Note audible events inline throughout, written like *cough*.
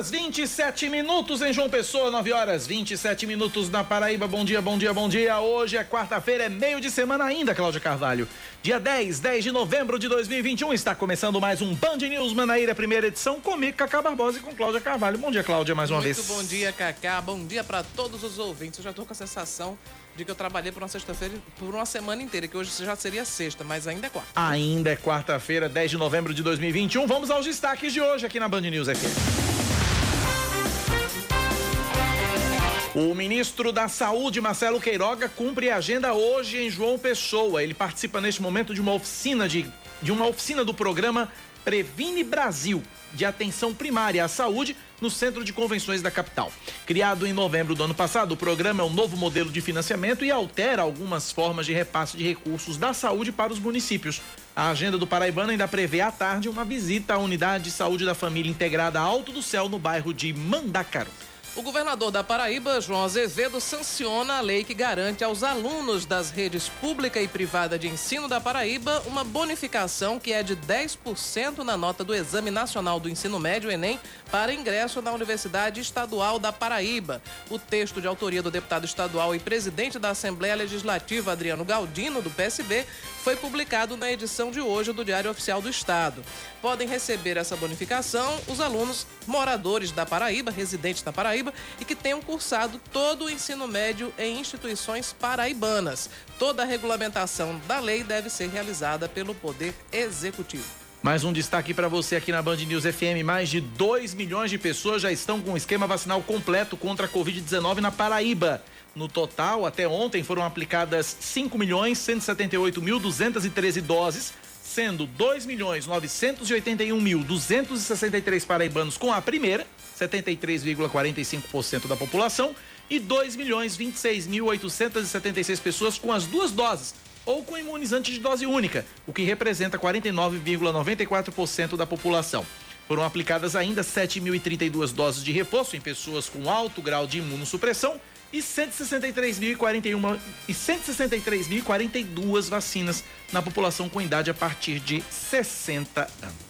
Horas 27 minutos em João Pessoa, 9 horas 27 minutos na Paraíba. Bom dia, bom dia, bom dia. Hoje é quarta-feira, é meio de semana ainda, Cláudia Carvalho. Dia 10, 10 de novembro de 2021, está começando mais um Band News Manaíra, primeira edição, comigo, Cacá Barbosa e com Cláudia Carvalho. Bom dia, Cláudia, mais uma Muito vez. bom dia, Cacá. Bom dia para todos os ouvintes. Eu já tô com a sensação de que eu trabalhei por uma sexta-feira, por uma semana inteira, que hoje já seria sexta, mas ainda é quarta. Ainda é quarta-feira, 10 de novembro de 2021. Vamos aos destaques de hoje aqui na Band News FM. O ministro da Saúde, Marcelo Queiroga, cumpre a agenda hoje em João Pessoa. Ele participa neste momento de uma oficina de, de uma oficina do programa Previne Brasil, de atenção primária à saúde no Centro de Convenções da capital. Criado em novembro do ano passado, o programa é um novo modelo de financiamento e altera algumas formas de repasse de recursos da saúde para os municípios. A agenda do Paraibano ainda prevê à tarde uma visita à unidade de saúde da família integrada Alto do Céu, no bairro de Mandacaru. O governador da Paraíba, João Azevedo, sanciona a lei que garante aos alunos das redes pública e privada de ensino da Paraíba uma bonificação que é de 10% na nota do Exame Nacional do Ensino Médio, Enem, para ingresso na Universidade Estadual da Paraíba. O texto de autoria do deputado estadual e presidente da Assembleia Legislativa, Adriano Galdino, do PSB, foi publicado na edição de hoje do Diário Oficial do Estado. Podem receber essa bonificação os alunos moradores da Paraíba, residentes da Paraíba, e que tenham cursado todo o ensino médio em instituições paraibanas. Toda a regulamentação da lei deve ser realizada pelo Poder Executivo. Mais um destaque para você aqui na Band News FM. Mais de 2 milhões de pessoas já estão com o esquema vacinal completo contra a Covid-19 na Paraíba. No total, até ontem foram aplicadas 5 milhões 178 mil 213 doses, sendo 2 milhões 981 mil 263 paraibanos com a primeira, 73,45% da população, e 2 milhões 26 mil 876 pessoas com as duas doses, ou com imunizante de dose única, o que representa 49,94% da população. Foram aplicadas ainda 7.032 doses de reforço em pessoas com alto grau de imunossupressão e 163.041 e 163.042 vacinas na população com idade a partir de 60 anos.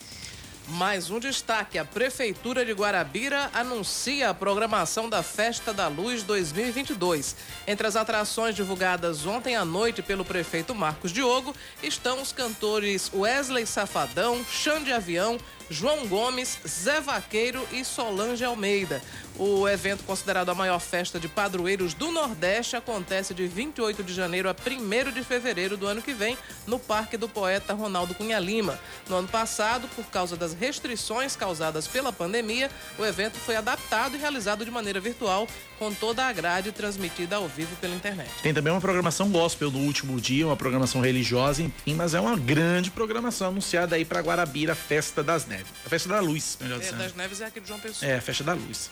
Mais um destaque: a Prefeitura de Guarabira anuncia a programação da Festa da Luz 2022. Entre as atrações divulgadas ontem à noite pelo prefeito Marcos Diogo estão os cantores Wesley Safadão, Xande Avião, João Gomes, Zé Vaqueiro e Solange Almeida. O evento, considerado a maior festa de padroeiros do Nordeste, acontece de 28 de janeiro a 1 de fevereiro do ano que vem, no Parque do Poeta Ronaldo Cunha Lima. No ano passado, por causa das restrições causadas pela pandemia, o evento foi adaptado e realizado de maneira virtual, com toda a grade transmitida ao vivo pela internet. Tem também uma programação gospel no último dia, uma programação religiosa, enfim, mas é uma grande programação anunciada aí para Guarabira, Festa das Neves. A Festa da Luz, melhor É, dizendo. das Neves é aqui de João Pessoa. É, a Festa da Luz.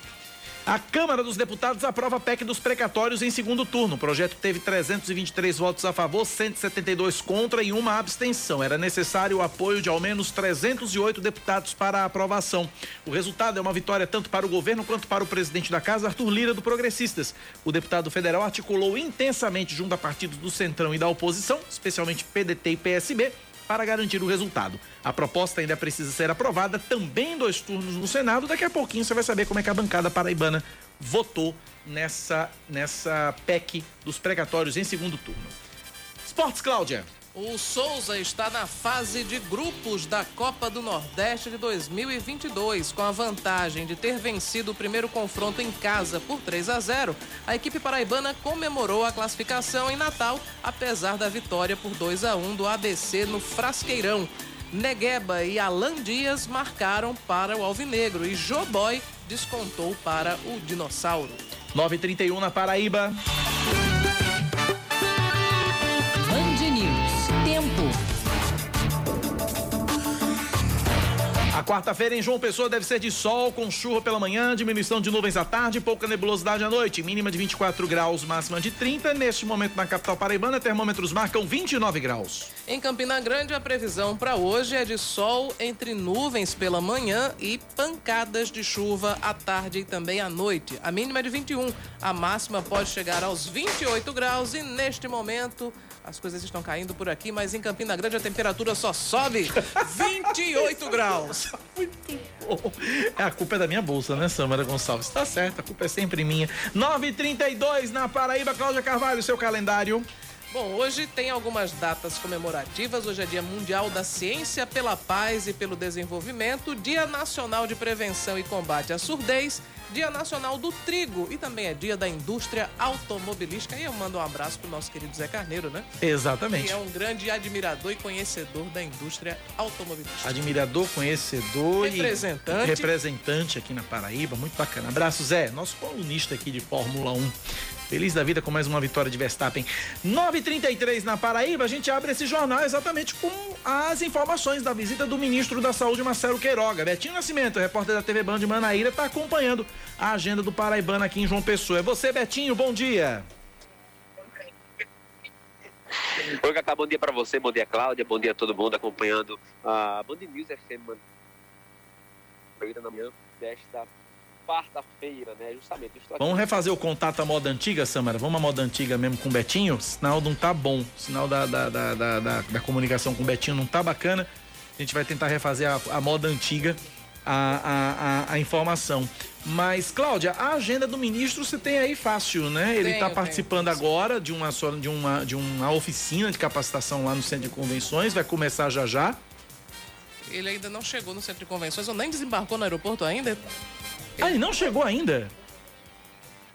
A Câmara dos Deputados aprova a PEC dos precatórios em segundo turno. O projeto teve 323 votos a favor, 172 contra e uma abstenção. Era necessário o apoio de ao menos 308 deputados para a aprovação. O resultado é uma vitória tanto para o governo quanto para o presidente da casa, Arthur Lira, do Progressistas. O deputado federal articulou intensamente junto a partidos do Centrão e da oposição, especialmente PDT e PSB, para garantir o resultado. A proposta ainda precisa ser aprovada também em dois turnos no Senado. Daqui a pouquinho você vai saber como é que a bancada paraibana votou nessa, nessa PEC dos precatórios em segundo turno. Esportes, Cláudia. O Souza está na fase de grupos da Copa do Nordeste de 2022. Com a vantagem de ter vencido o primeiro confronto em casa por 3 a 0, a equipe paraibana comemorou a classificação em Natal, apesar da vitória por 2 a 1 do ABC no Frasqueirão. Negueba e Alan Dias marcaram para o Alvinegro e Joboy descontou para o Dinossauro. 9h31 na Paraíba. A quarta-feira em João Pessoa deve ser de sol, com chuva pela manhã, diminuição de nuvens à tarde, pouca nebulosidade à noite, mínima de 24 graus, máxima de 30. Neste momento na capital paraibana, termômetros marcam 29 graus. Em Campina Grande, a previsão para hoje é de sol entre nuvens pela manhã e pancadas de chuva à tarde e também à noite. A mínima é de 21, a máxima pode chegar aos 28 graus e neste momento as coisas estão caindo por aqui, mas em Campina Grande a temperatura só sobe 28 *laughs* graus. Muito bom. É, a culpa é da minha bolsa, né, Samara Gonçalves? Tá certo, a culpa é sempre minha. 9h32 na Paraíba, Cláudia Carvalho, seu calendário. Bom, hoje tem algumas datas comemorativas. Hoje é Dia Mundial da Ciência pela Paz e pelo Desenvolvimento, Dia Nacional de Prevenção e Combate à Surdez, Dia Nacional do Trigo e também é Dia da Indústria Automobilística. E eu mando um abraço pro nosso querido Zé Carneiro, né? Exatamente. Que é um grande admirador e conhecedor da indústria automobilística. Admirador, conhecedor representante. e representante aqui na Paraíba. Muito bacana. Abraço, Zé, nosso colunista aqui de Fórmula 1. Feliz da vida com mais uma vitória de Verstappen. 9h33 na Paraíba, a gente abre esse jornal exatamente com as informações da visita do ministro da Saúde, Marcelo Queiroga. Betinho Nascimento, repórter da TV Band de Manaíra, está acompanhando a agenda do Paraibano aqui em João Pessoa. É você, Betinho, bom dia. Oi, Cacá, bom dia para você, bom dia, Cláudia, bom dia a todo mundo acompanhando a Band News FM na manhã desta quarta-feira, né? Justamente. Vamos refazer o contato à moda antiga, Samara? Vamos à moda antiga mesmo com o Betinho? O sinal não tá bom. O sinal da, da, da, da, da, da comunicação com o Betinho não tá bacana. A gente vai tentar refazer a, a moda antiga, a, a, a, a, informação. Mas, Cláudia, a agenda do ministro você tem aí fácil, né? Ele está participando tenho. agora de uma, de, uma, de uma oficina de capacitação lá no Centro de Convenções, vai começar já já. Ele ainda não chegou no Centro de Convenções, ou nem desembarcou no aeroporto ainda? Ah, ele não chegou ainda?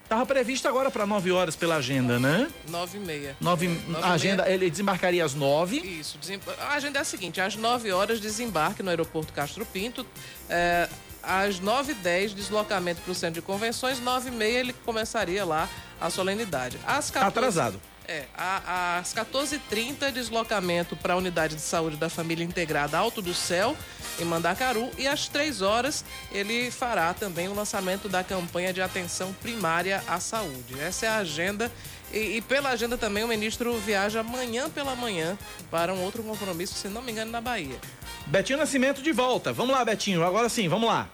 Tava previsto agora para 9 horas pela agenda, né? 9 e meia. 9, a agenda, ele desembarcaria às 9. Isso. A agenda é a seguinte: às 9 horas, desembarque no aeroporto Castro Pinto. É, às 9h10, deslocamento para o centro de convenções. 9h30 ele começaria lá a solenidade. Às 14... Atrasado. É, às 14h30, deslocamento para a unidade de saúde da família integrada Alto do Céu, em Mandacaru. E às 3 horas, ele fará também o lançamento da campanha de atenção primária à saúde. Essa é a agenda. E, e pela agenda também, o ministro viaja amanhã pela manhã para um outro compromisso, se não me engano, na Bahia. Betinho Nascimento de volta. Vamos lá, Betinho. Agora sim, vamos lá.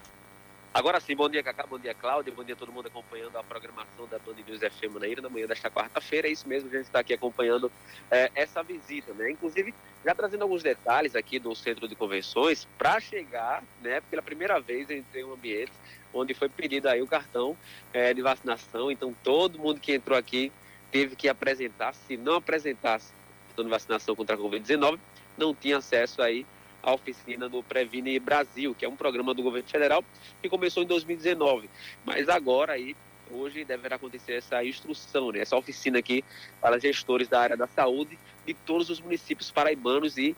Agora sim, bom dia, Cacá, bom dia, Cláudia, bom dia a todo mundo acompanhando a programação da Band News FM Manaíra na manhã desta quarta-feira. É isso mesmo, a gente está aqui acompanhando é, essa visita, né? Inclusive, já trazendo alguns detalhes aqui do centro de convenções, para chegar, né, pela primeira vez entrei em um ambiente onde foi pedido aí o cartão é, de vacinação. Então, todo mundo que entrou aqui teve que apresentar. Se não apresentasse cartão de vacinação contra a Covid-19, não tinha acesso aí a oficina do Previne Brasil, que é um programa do governo federal que começou em 2019. Mas agora aí, hoje deverá acontecer essa instrução, né? essa oficina aqui para gestores da área da saúde de todos os municípios paraibanos e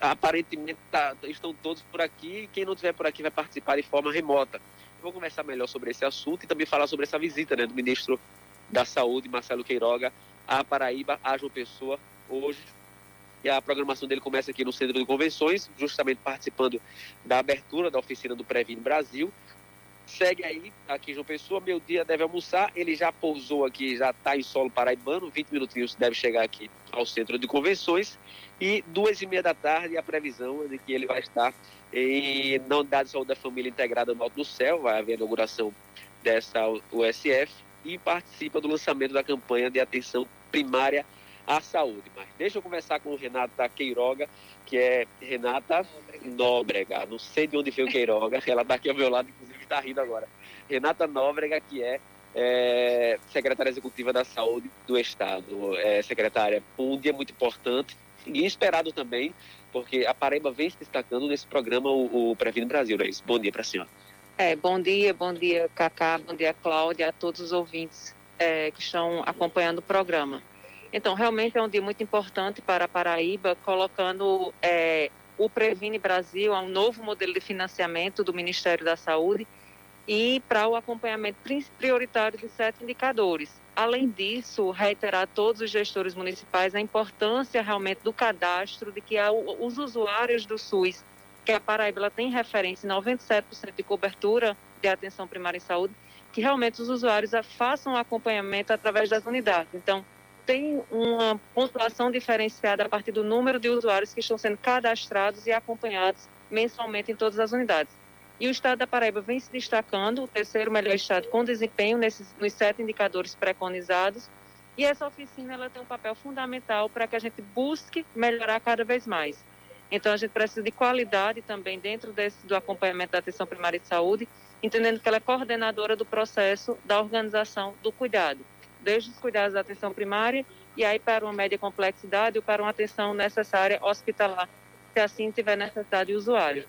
aparentemente tá, estão todos por aqui. Quem não estiver por aqui vai participar de forma remota. vou conversar melhor sobre esse assunto e também falar sobre essa visita né, do ministro da Saúde, Marcelo Queiroga, à Paraíba, a João Pessoa, hoje, e a programação dele começa aqui no Centro de Convenções, justamente participando da abertura da oficina do Previne Brasil. Segue aí, aqui João Pessoa, meu dia deve almoçar, ele já pousou aqui, já está em solo paraibano, 20 minutinhos deve chegar aqui ao Centro de Convenções, e duas e meia da tarde a previsão é de que ele vai estar em, na Unidade de Saúde da Família Integrada no Alto do Céu, vai haver a inauguração dessa USF, e participa do lançamento da campanha de atenção primária à saúde. Mas deixa eu conversar com Renata Queiroga, que é Renata Nóbrega. Não sei de onde veio Queiroga, *laughs* ela está aqui ao meu lado, inclusive está rindo agora. Renata Nóbrega, que é, é, secretária executiva da saúde do Estado. É, secretária, um dia muito importante e esperado também, porque a Paraíba vem se destacando nesse programa, o, o Brasil, é isso? Bom dia para a senhora. É, bom dia, bom dia, Cacá, bom dia, Cláudia, a todos os ouvintes é, que estão acompanhando o programa. Então, realmente é um dia muito importante para a Paraíba, colocando é, o Previne Brasil a um novo modelo de financiamento do Ministério da Saúde e para o acompanhamento prioritário de sete indicadores. Além disso, reiterar a todos os gestores municipais a importância realmente do cadastro, de que os usuários do SUS que a Paraíba tem referência em 97% de cobertura de atenção primária em saúde, que realmente os usuários façam acompanhamento através das unidades. Então, tem uma pontuação diferenciada a partir do número de usuários que estão sendo cadastrados e acompanhados mensalmente em todas as unidades. E o estado da Paraíba vem se destacando, o terceiro melhor estado com desempenho nesses, nos sete indicadores preconizados. E essa oficina ela tem um papel fundamental para que a gente busque melhorar cada vez mais. Então, a gente precisa de qualidade também dentro desse, do acompanhamento da atenção primária de saúde, entendendo que ela é coordenadora do processo da organização do cuidado, desde os cuidados da atenção primária e aí para uma média complexidade ou para uma atenção necessária hospitalar, se assim tiver necessidade o usuário.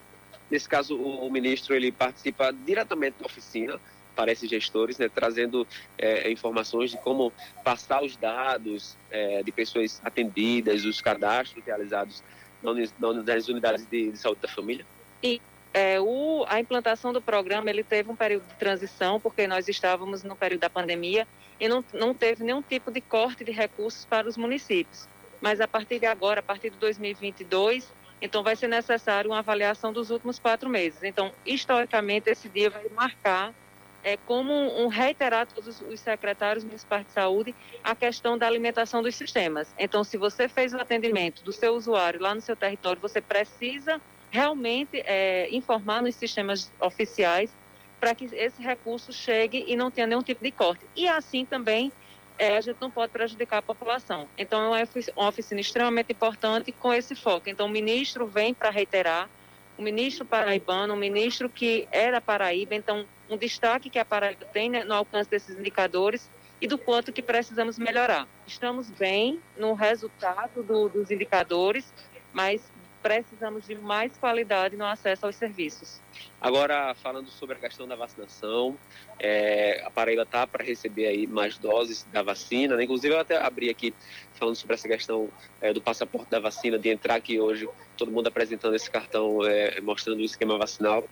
Nesse caso, o, o ministro ele participa diretamente da oficina para esses gestores, né, trazendo é, informações de como passar os dados é, de pessoas atendidas, os cadastros realizados nas unidades de, de saúde da família? E é, o, a implantação do programa ele teve um período de transição, porque nós estávamos no período da pandemia e não, não teve nenhum tipo de corte de recursos para os municípios. Mas a partir de agora, a partir de 2022, então vai ser necessário uma avaliação dos últimos quatro meses. Então, historicamente, esse dia vai marcar é, como um, reiterar todos os secretários municipais de saúde a questão da alimentação dos sistemas. Então, se você fez o atendimento do seu usuário lá no seu território, você precisa realmente é, informar nos sistemas oficiais para que esse recurso chegue e não tenha nenhum tipo de corte. E assim também é, a gente não pode prejudicar a população. Então, é uma oficina extremamente importante com esse foco. Então, o ministro vem para reiterar, o ministro paraibano, o ministro que era Paraíba, então um destaque que a Paraíba tem né, no alcance desses indicadores e do quanto que precisamos melhorar. Estamos bem no resultado do, dos indicadores, mas precisamos de mais qualidade no acesso aos serviços. Agora, falando sobre a questão da vacinação, é, a Paraíba está para receber aí mais doses da vacina, né? inclusive eu até abri aqui falando sobre essa questão é, do passaporte da vacina, de entrar aqui hoje, todo mundo apresentando esse cartão, é, mostrando o esquema vacinal.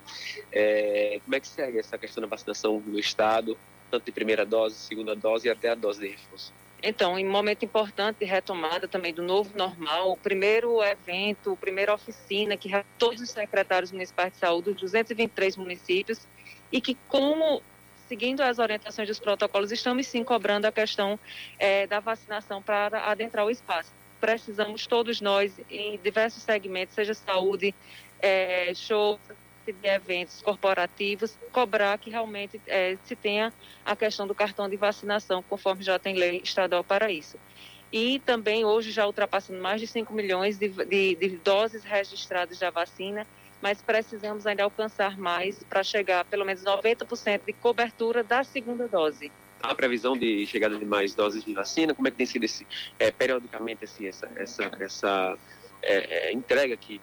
É, como é que segue essa questão da vacinação no Estado, tanto de primeira dose, segunda dose e até a dose de reforço? Então, em um momento importante de retomada também do novo normal, o primeiro evento, a primeira oficina que todos os secretários municipais de saúde dos 223 municípios e que, como seguindo as orientações dos protocolos, estamos sim cobrando a questão é, da vacinação para adentrar o espaço. Precisamos todos nós, em diversos segmentos, seja saúde, é, shows, de eventos corporativos, cobrar que realmente é, se tenha a questão do cartão de vacinação, conforme já tem lei estadual para isso. E também hoje já ultrapassando mais de 5 milhões de, de, de doses registradas da vacina, mas precisamos ainda alcançar mais para chegar a pelo menos 90% de cobertura da segunda dose. Há previsão de chegada de mais doses de vacina? Como é que tem sido esse, é, periodicamente assim, essa, essa, essa é, é entrega aqui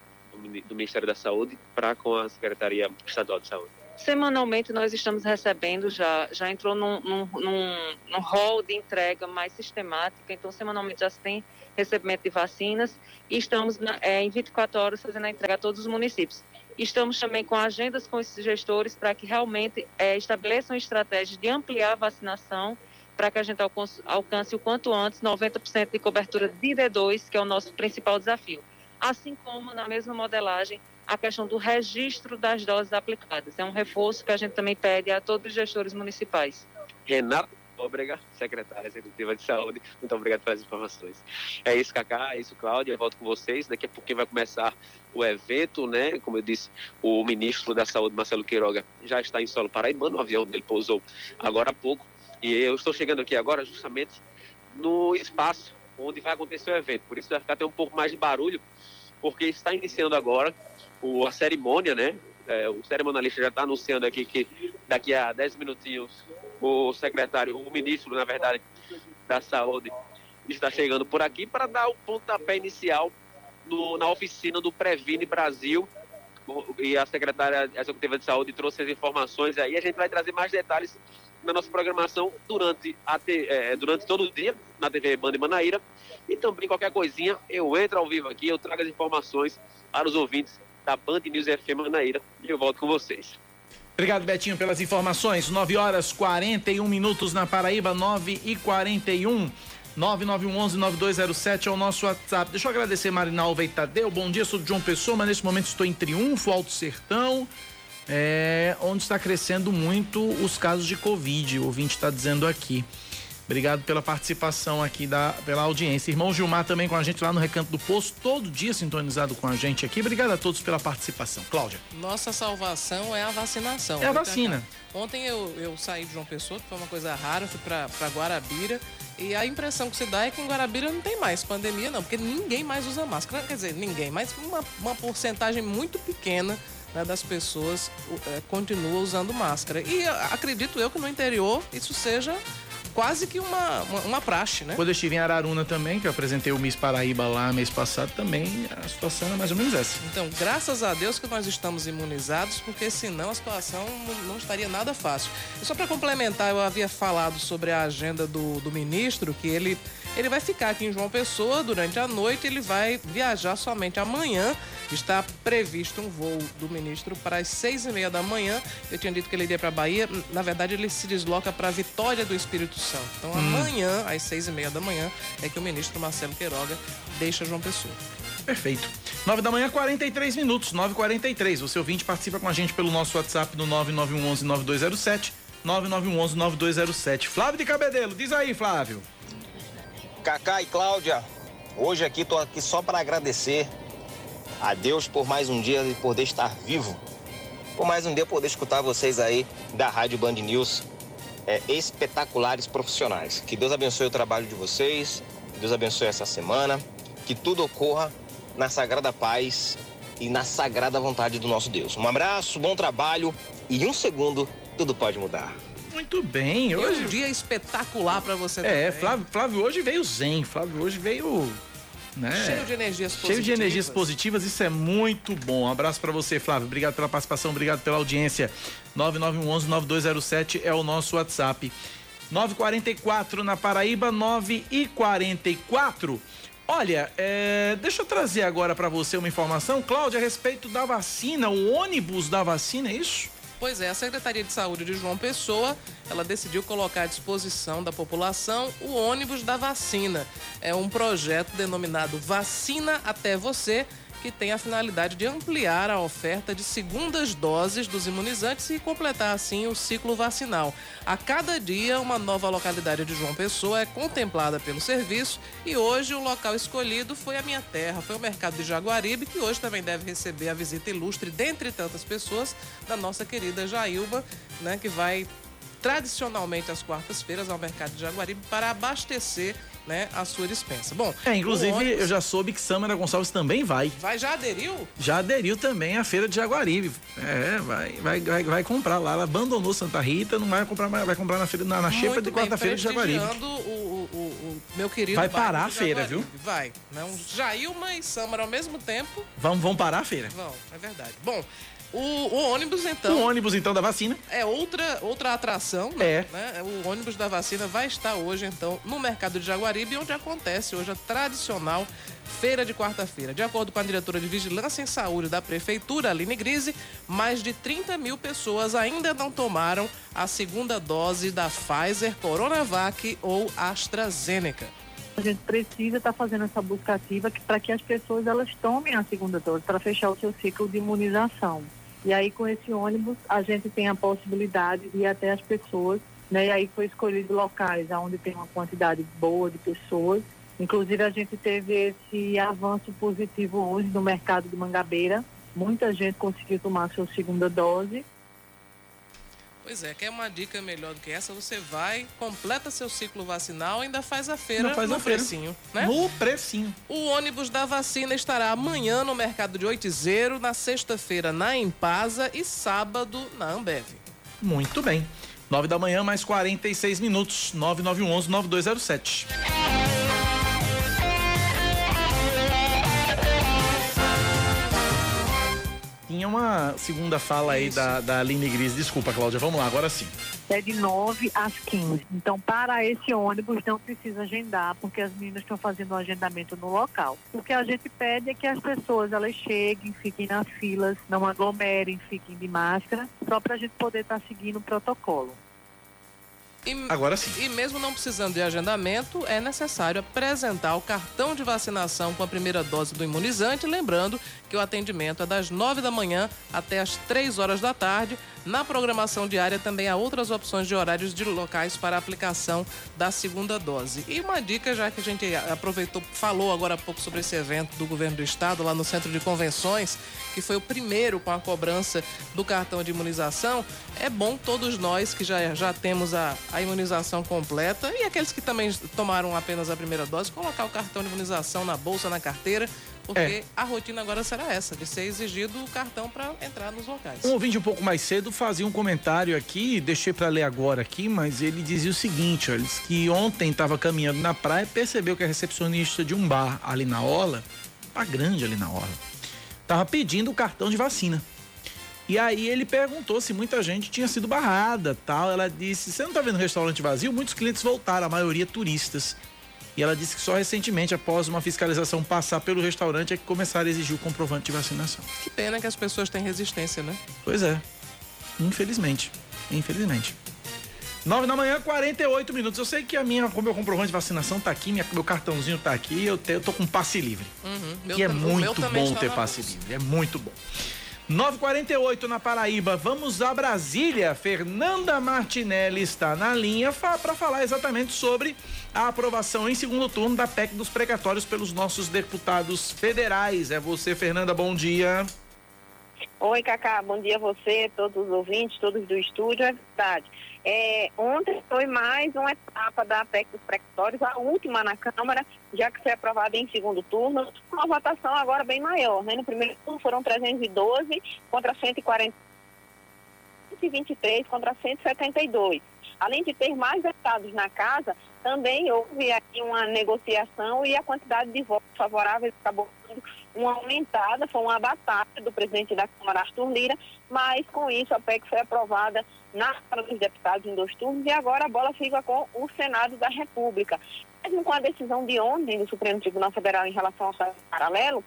do Ministério da Saúde para com a Secretaria Estadual de Saúde? Semanalmente nós estamos recebendo, já, já entrou num, num, num, hall de entrega mais sistemática, então semanalmente já se tem recebimento de vacinas e estamos na, é, em 24 horas fazendo a entrega a todos os municípios. Estamos também com agendas com esses gestores para que realmente é, estabeleçam estratégias de ampliar a vacinação para que a gente alcance, alcance o quanto antes 90% de cobertura de D2, que é o nosso principal desafio assim como na mesma modelagem a questão do registro das doses aplicadas. É um reforço que a gente também pede a todos os gestores municipais. Renato Nóbrega, secretária executiva de saúde, muito obrigado pelas informações. É isso, Cacá, é isso, Cláudia, eu volto com vocês. Daqui a pouquinho vai começar o evento, né? Como eu disse, o ministro da Saúde, Marcelo Queiroga, já está em solo paraibano, o avião dele pousou agora há pouco. E eu estou chegando aqui agora justamente no espaço onde vai acontecer o evento. Por isso vai ficar até um pouco mais de barulho, porque está iniciando agora o, a cerimônia, né? É, o cerimonialista já está anunciando aqui que daqui a 10 minutinhos o secretário, o ministro, na verdade, da Saúde está chegando por aqui para dar o pontapé inicial no, na oficina do Previne Brasil. E a secretária executiva de saúde trouxe as informações aí. A gente vai trazer mais detalhes na nossa programação durante, a é, durante todo o dia na TV Banda e Manaíra. E também qualquer coisinha, eu entro ao vivo aqui, eu trago as informações para os ouvintes da Band News FM Manaíra e eu volto com vocês. Obrigado, Betinho, pelas informações. 9 horas 41 minutos na Paraíba, 9 e 41. 9911-9207 é o nosso WhatsApp. Deixa eu agradecer Marinalva e Tadeu. Bom dia, sou de João Pessoa, mas nesse momento estou em Triunfo, Alto Sertão, é, onde está crescendo muito os casos de Covid. O ouvinte está dizendo aqui. Obrigado pela participação aqui, da, pela audiência. Irmão Gilmar também com a gente lá no Recanto do Poço, todo dia sintonizado com a gente aqui. Obrigado a todos pela participação. Cláudia. Nossa salvação é a vacinação. É a vacina. Ontem eu, eu saí de João Pessoa, que foi uma coisa rara, fui para Guarabira. E a impressão que se dá é que em Guarabira não tem mais pandemia, não, porque ninguém mais usa máscara. Quer dizer, ninguém, mas uma, uma porcentagem muito pequena né, das pessoas é, continua usando máscara. E acredito eu que no interior isso seja quase que uma, uma, uma, praxe, né? Quando eu estive em Araruna também, que eu apresentei o Miss Paraíba lá mês passado, também a situação é mais ou menos essa. Então, graças a Deus que nós estamos imunizados, porque senão a situação não, estaria nada fácil. E só para complementar, eu havia falado sobre a agenda do, do ministro, que ele, ele vai ficar aqui em João Pessoa durante a noite, ele vai viajar somente amanhã. Está previsto um voo do ministro para as seis e meia da manhã. Eu tinha dito que ele iria para Bahia. Na verdade, ele se desloca para Vitória do Espírito Santo. Então, hum. amanhã, às seis e meia da manhã, é que o ministro Marcelo Queiroga deixa João Pessoa. Perfeito. 9 da manhã, 43 minutos, 9h43. Você ouvinte participa com a gente pelo nosso WhatsApp no 9911 9207 9911 9207. Flávio de Cabedelo, diz aí, Flávio. Cacá e Cláudia, hoje aqui tô aqui só para agradecer a Deus por mais um dia e poder estar vivo. Por mais um dia poder escutar vocês aí da Rádio Band News é, espetaculares profissionais. Que Deus abençoe o trabalho de vocês, Deus abençoe essa semana, que tudo ocorra na sagrada paz e na sagrada vontade do nosso Deus. Um abraço, bom trabalho e um segundo tudo pode mudar. Muito bem, hoje. um dia espetacular para você É, Flávio, Flávio hoje veio zen, Flávio hoje veio né? Cheio de energias positivas. Cheio de energias positivas, isso é muito bom. Um abraço para você, Flávio. Obrigado pela participação, obrigado pela audiência. 9911-9207 é o nosso WhatsApp. 944 na Paraíba, 9 e 44. Olha, é, deixa eu trazer agora para você uma informação, Cláudia, a respeito da vacina, o ônibus da vacina, é isso? Pois é, a Secretaria de Saúde de João Pessoa, ela decidiu colocar à disposição da população o ônibus da vacina. É um projeto denominado Vacina até você, que tem a finalidade de ampliar a oferta de segundas doses dos imunizantes e completar assim o ciclo vacinal. A cada dia, uma nova localidade de João Pessoa é contemplada pelo serviço e hoje o local escolhido foi a minha terra, foi o mercado de Jaguaribe, que hoje também deve receber a visita ilustre, dentre tantas pessoas, da nossa querida Jailba, né, que vai tradicionalmente às quartas-feiras ao mercado de Jaguaribe para abastecer né, a sua dispensa. Bom, é, inclusive ônibus... eu já soube que Samara Gonçalves também vai. Vai, já aderiu? Já aderiu também à feira de Jaguaribe. É, vai, vai, vai, vai comprar lá. Ela abandonou Santa Rita, não vai comprar, vai comprar na feira, na, na xepa de quarta-feira de Jaguaribe. O, o, o, meu querido. Vai parar a feira, viu? Vai. Não, Jailma e Samara ao mesmo tempo. Vão, vão parar a feira. Vão, é verdade. Bom, o, o, ônibus, então. O ônibus, então, da vacina. É outra, outra atração, né? É. Né? O ônibus da vacina vai estar hoje, então, no mercado de Jaguaribe, onde acontece hoje a tradicional feira de quarta-feira. De acordo com a diretora de Vigilância em Saúde da Prefeitura, Aline Grise, mais de 30 mil pessoas ainda não tomaram a segunda dose da Pfizer, Coronavac ou AstraZeneca. A gente precisa estar tá fazendo essa busca ativa para que as pessoas elas tomem a segunda dose para fechar o seu ciclo de imunização. E aí, com esse ônibus, a gente tem a possibilidade de ir até as pessoas, né? E aí foi escolhido locais onde tem uma quantidade boa de pessoas. Inclusive, a gente teve esse avanço positivo hoje no mercado de Mangabeira. Muita gente conseguiu tomar sua segunda dose. Pois é, quer uma dica melhor do que essa? Você vai, completa seu ciclo vacinal, ainda faz a feira faz no a precinho, né? No precinho. O ônibus da vacina estará amanhã no mercado de Oitizeiro, na sexta-feira na Empasa e sábado na Ambev. Muito bem. 9 da manhã, mais 46 minutos. 9911 9207. Tinha uma segunda fala aí da, da Aline Gris. Desculpa, Cláudia. Vamos lá, agora sim. É de 9 às 15. Então, para esse ônibus, não precisa agendar, porque as meninas estão fazendo o agendamento no local. O que a gente pede é que as pessoas elas cheguem, fiquem nas filas, não aglomerem, fiquem de máscara, só para a gente poder estar tá seguindo o protocolo. E, Agora sim. E mesmo não precisando de agendamento, é necessário apresentar o cartão de vacinação com a primeira dose do imunizante, lembrando que o atendimento é das 9 da manhã até as 3 horas da tarde. Na programação diária também há outras opções de horários de locais para aplicação da segunda dose. E uma dica, já que a gente aproveitou, falou agora há pouco sobre esse evento do governo do estado lá no Centro de Convenções, que foi o primeiro com a cobrança do cartão de imunização, é bom todos nós que já, já temos a, a imunização completa e aqueles que também tomaram apenas a primeira dose, colocar o cartão de imunização na bolsa, na carteira, porque é. a rotina agora será essa, de ser exigido o cartão para entrar nos locais. Um ouvinte um pouco mais cedo fazia um comentário aqui, deixei para ler agora aqui, mas ele dizia o seguinte, olha, que ontem estava caminhando na praia, percebeu que a recepcionista de um bar ali na Orla, tá grande ali na Orla, estava pedindo o cartão de vacina. E aí ele perguntou se muita gente tinha sido barrada, tal. Ela disse: "Você não está vendo o restaurante vazio? Muitos clientes voltaram, a maioria turistas". E ela disse que só recentemente, após uma fiscalização passar pelo restaurante, é que começaram a exigir o comprovante de vacinação. Que pena que as pessoas têm resistência, né? Pois é. Infelizmente. Infelizmente. 9 da manhã, 48 minutos. Eu sei que a minha, o meu comprovante de vacinação tá aqui, minha, meu cartãozinho tá aqui, eu, te, eu tô com passe livre. Uhum. E é muito bom ter passe livre. É muito bom. 948 na Paraíba. Vamos a Brasília. Fernanda Martinelli está na linha para falar exatamente sobre a aprovação em segundo turno da PEC dos precatórios pelos nossos deputados federais. É você, Fernanda, bom dia. Oi, Cacá, bom dia a você, todos os ouvintes, todos do estúdio. É verdade. É, ontem foi mais uma etapa da PEC dos precatórios, a última na Câmara, já que foi aprovada em segundo turno, uma votação agora bem maior. Né? No primeiro turno foram 312 contra 140, 123 contra 172. Além de ter mais deputados na casa, também houve aqui uma negociação e a quantidade de votos favoráveis acabou sendo uma aumentada, foi uma batalha do presidente da Câmara, Arthur Lira, mas com isso a PEC foi aprovada na Câmara dos Deputados em dois turnos e agora a bola fica com o Senado da República. Mesmo com a decisão de ontem do Supremo Tribunal Federal em relação ao Estado paralelo,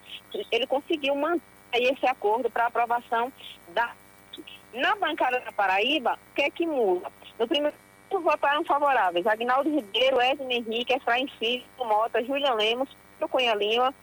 ele conseguiu manter esse acordo para aprovação da. Na bancada da Paraíba, o que é que muda? No primeiro votaram favoráveis. Agnaldo Ribeiro, Edna Henrique, Efraim Filho, Mota, Júlia Lemos, Cunha Lima,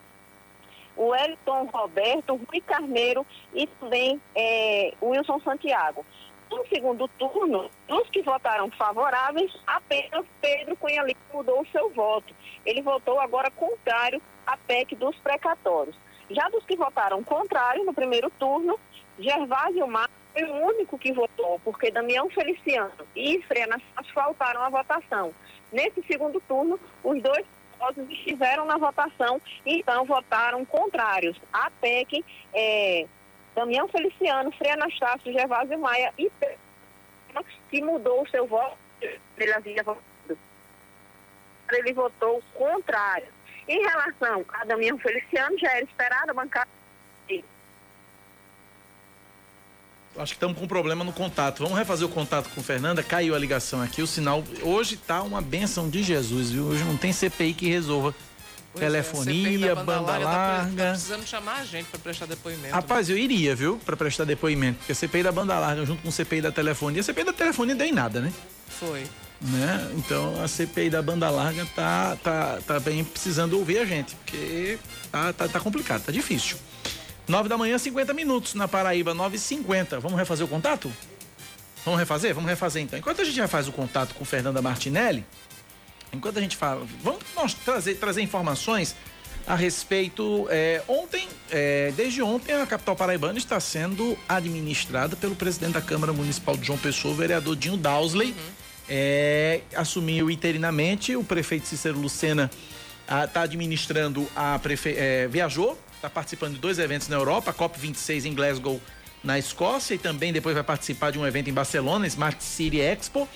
o Elton Roberto, Rui Carneiro e também é, Wilson Santiago. No segundo turno, dos que votaram favoráveis, apenas Pedro Cunha Lima mudou o seu voto. Ele votou agora contrário à PEC dos precatórios. Já dos que votaram contrário no primeiro turno, Gervásio Mar foi o único que votou, porque Damião Feliciano e Frena faltaram a votação. Nesse segundo turno, os dois votos estiveram na votação, então votaram contrários. A PEC, é, Damião Feliciano, Frei Anastácio, Gervásio Maia e que mudou o seu voto, ele havia votado. Ele votou contrário. Em relação a Damião Feliciano, já era esperado a bancada Acho que estamos com um problema no contato. Vamos refazer o contato com Fernanda. Caiu a ligação aqui. O sinal hoje tá uma benção de Jesus, viu? Hoje não tem CPI que resolva. Pois é, Telefonia, é, banda, banda, larga. larga. Tá, precisando chamar a gente para prestar depoimento. Rapaz, né? eu iria, viu, para prestar depoimento. Porque a CPI da banda larga junto com a CPI da telefonia. A CPI da telefonia deu em nada, né? Foi. Né? Então a CPI da banda larga tá, tá, tá bem precisando ouvir a gente. Porque tá, tá, tá complicado, tá difícil. 9 da manhã, 50 minutos na Paraíba, 9h50. Vamos refazer o contato? Vamos refazer? Vamos refazer então. Enquanto a gente refaz o contato com Fernanda Martinelli, enquanto a gente fala, vamos nós trazer, trazer informações a respeito. É, ontem, é, desde ontem, a capital paraibana está sendo administrada pelo presidente da Câmara Municipal de João Pessoa, o vereador Dinho Dausley. Uhum. É, assumiu interinamente, o prefeito Cícero Lucena está administrando a prefe... Viajou está participando de dois eventos na Europa, a COP26 em Glasgow, na Escócia, e também depois vai participar de um evento em Barcelona, Smart City Expo.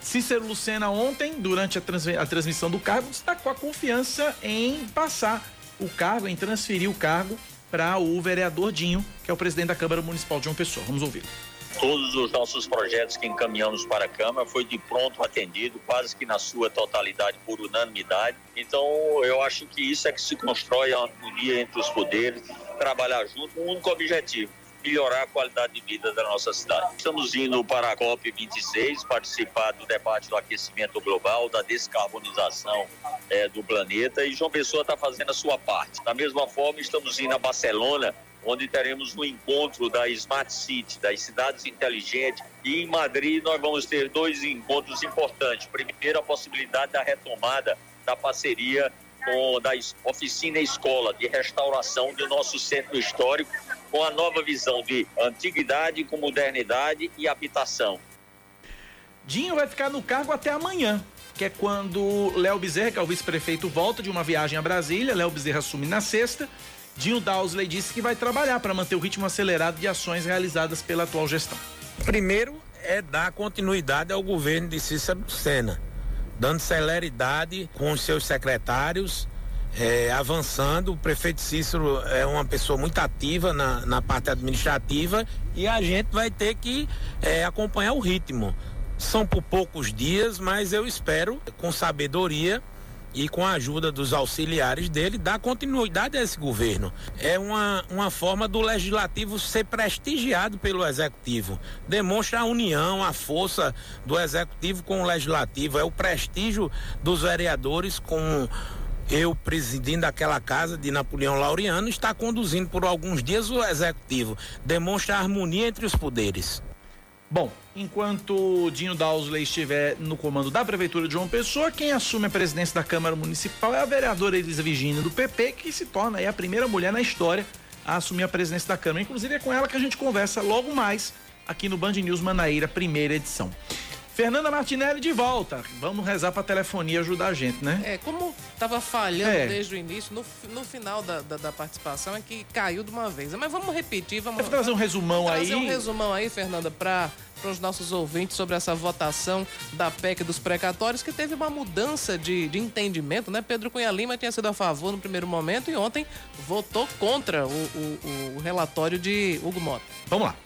Cícero Lucena ontem, durante a, trans, a transmissão do cargo, destacou a confiança em passar o cargo, em transferir o cargo para o vereador Dinho, que é o presidente da Câmara Municipal de João Pessoa. Vamos ouvir. Todos os nossos projetos que encaminhamos para a Câmara foi de pronto atendido, quase que na sua totalidade, por unanimidade. Então, eu acho que isso é que se constrói a harmonia entre os poderes, trabalhar junto um único objetivo, melhorar a qualidade de vida da nossa cidade. Estamos indo para a COP26, participar do debate do aquecimento global, da descarbonização é, do planeta e João Pessoa está fazendo a sua parte. Da mesma forma, estamos indo a Barcelona onde teremos um encontro da Smart City, das cidades inteligentes, e em Madrid nós vamos ter dois encontros importantes. Primeiro, a possibilidade da retomada da parceria com da oficina escola de restauração do nosso centro histórico, com a nova visão de antiguidade com modernidade e habitação. Dinho vai ficar no cargo até amanhã, que é quando Léo Bezerra, que é o vice-prefeito, volta de uma viagem a Brasília. Léo Bezerra assume na sexta Dinho Dowsley disse que vai trabalhar para manter o ritmo acelerado de ações realizadas pela atual gestão. Primeiro é dar continuidade ao governo de Cícero Sena, dando celeridade com os seus secretários, é, avançando. O prefeito Cícero é uma pessoa muito ativa na, na parte administrativa e a gente vai ter que é, acompanhar o ritmo. São por poucos dias, mas eu espero, com sabedoria, e com a ajuda dos auxiliares dele, dar continuidade a esse governo. É uma, uma forma do legislativo ser prestigiado pelo executivo. Demonstra a união, a força do executivo com o legislativo, é o prestígio dos vereadores com eu presidindo aquela casa de Napoleão Laureano, está conduzindo por alguns dias o executivo. Demonstra a harmonia entre os poderes. Bom, enquanto Dinho Dausley estiver no comando da Prefeitura de João Pessoa, quem assume a presidência da Câmara Municipal é a vereadora Elisa Virginia do PP, que se torna aí a primeira mulher na história a assumir a presidência da Câmara. Inclusive é com ela que a gente conversa logo mais aqui no Band News Manaíra, primeira edição. Fernanda Martinelli de volta. Vamos rezar para a telefonia ajudar a gente, né? É, como estava falhando é. desde o início, no, no final da, da, da, participação é que caiu de uma vez. Mas vamos repetir, vamos. Vou trazer um resumão trazer aí. Trazer um resumão aí, Fernanda, para para os nossos ouvintes sobre essa votação da PEC dos precatórios, que teve uma mudança de, de entendimento, né? Pedro Cunha Lima tinha sido a favor no primeiro momento e ontem votou contra o, o, o relatório de Hugo Mota. Vamos lá.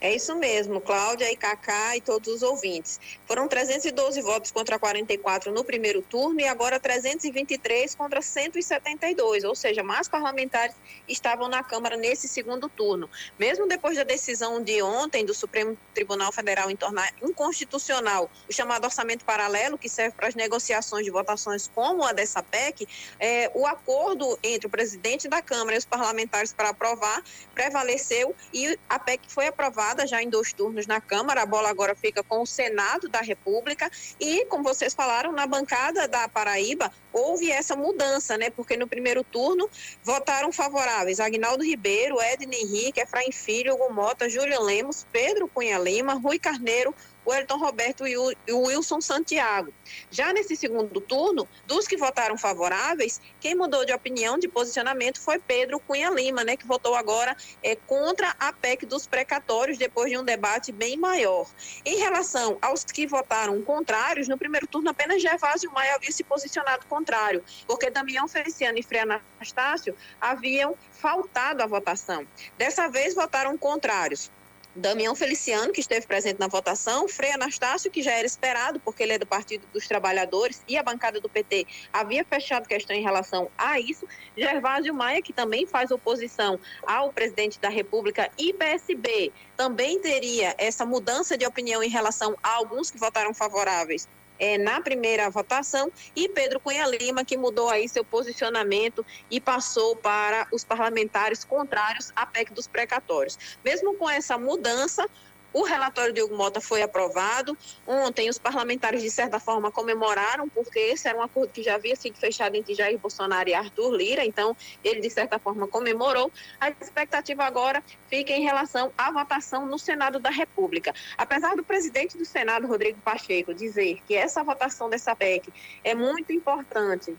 É isso mesmo, Cláudia e Cacá e todos os ouvintes. Foram 312 votos contra 44 no primeiro turno e agora 323 contra 172, ou seja, mais parlamentares estavam na Câmara nesse segundo turno. Mesmo depois da decisão de ontem do Supremo Tribunal Federal em tornar inconstitucional o chamado orçamento paralelo, que serve para as negociações de votações como a dessa PEC, é, o acordo entre o presidente da Câmara e os parlamentares para aprovar prevaleceu e a PEC foi aprovada já em dois turnos na Câmara, a bola agora fica com o Senado da República e, como vocês falaram, na bancada da Paraíba houve essa mudança, né? Porque no primeiro turno votaram favoráveis Agnaldo Ribeiro, Edna Henrique, Efraim Filho, Hugo Mota, Júlia Lemos, Pedro Cunha Lima, Rui Carneiro, o Elton Roberto e o Wilson Santiago. Já nesse segundo turno, dos que votaram favoráveis, quem mudou de opinião, de posicionamento, foi Pedro Cunha Lima, né, que votou agora é, contra a PEC dos precatórios, depois de um debate bem maior. Em relação aos que votaram contrários, no primeiro turno apenas Gervásio Maia havia se posicionado contrário, porque Damião Feliciano e Frei Anastácio haviam faltado à votação. Dessa vez votaram contrários Damião Feliciano, que esteve presente na votação, Frei Anastácio, que já era esperado, porque ele é do Partido dos Trabalhadores, e a bancada do PT havia fechado questão em relação a isso, Gervásio Maia, que também faz oposição ao presidente da República, e PSB também teria essa mudança de opinião em relação a alguns que votaram favoráveis é, na primeira votação, e Pedro Cunha Lima, que mudou aí seu posicionamento e passou para os parlamentares contrários à PEC dos precatórios. Mesmo com essa mudança, o relatório de Hugo Mota foi aprovado. Ontem, os parlamentares, de certa forma, comemoraram, porque esse era um acordo que já havia sido fechado entre Jair Bolsonaro e Arthur Lira. Então, ele, de certa forma, comemorou. A expectativa agora fica em relação à votação no Senado da República. Apesar do presidente do Senado, Rodrigo Pacheco, dizer que essa votação dessa PEC é muito importante.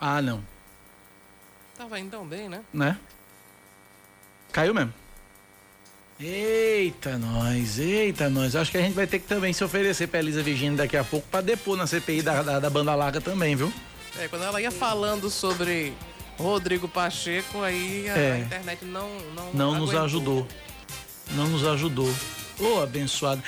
Ah, não. Tava indo tão bem, né? Né? Caiu mesmo. Eita, nós, eita, nós. Acho que a gente vai ter que também se oferecer pra Elisa Virginia daqui a pouco pra depor na CPI da, da, da banda larga também, viu? É, quando ela ia falando sobre Rodrigo Pacheco, aí a, é. internet não Não, não nos ajudou. Não nos ajudou. Ô, oh, abençoado.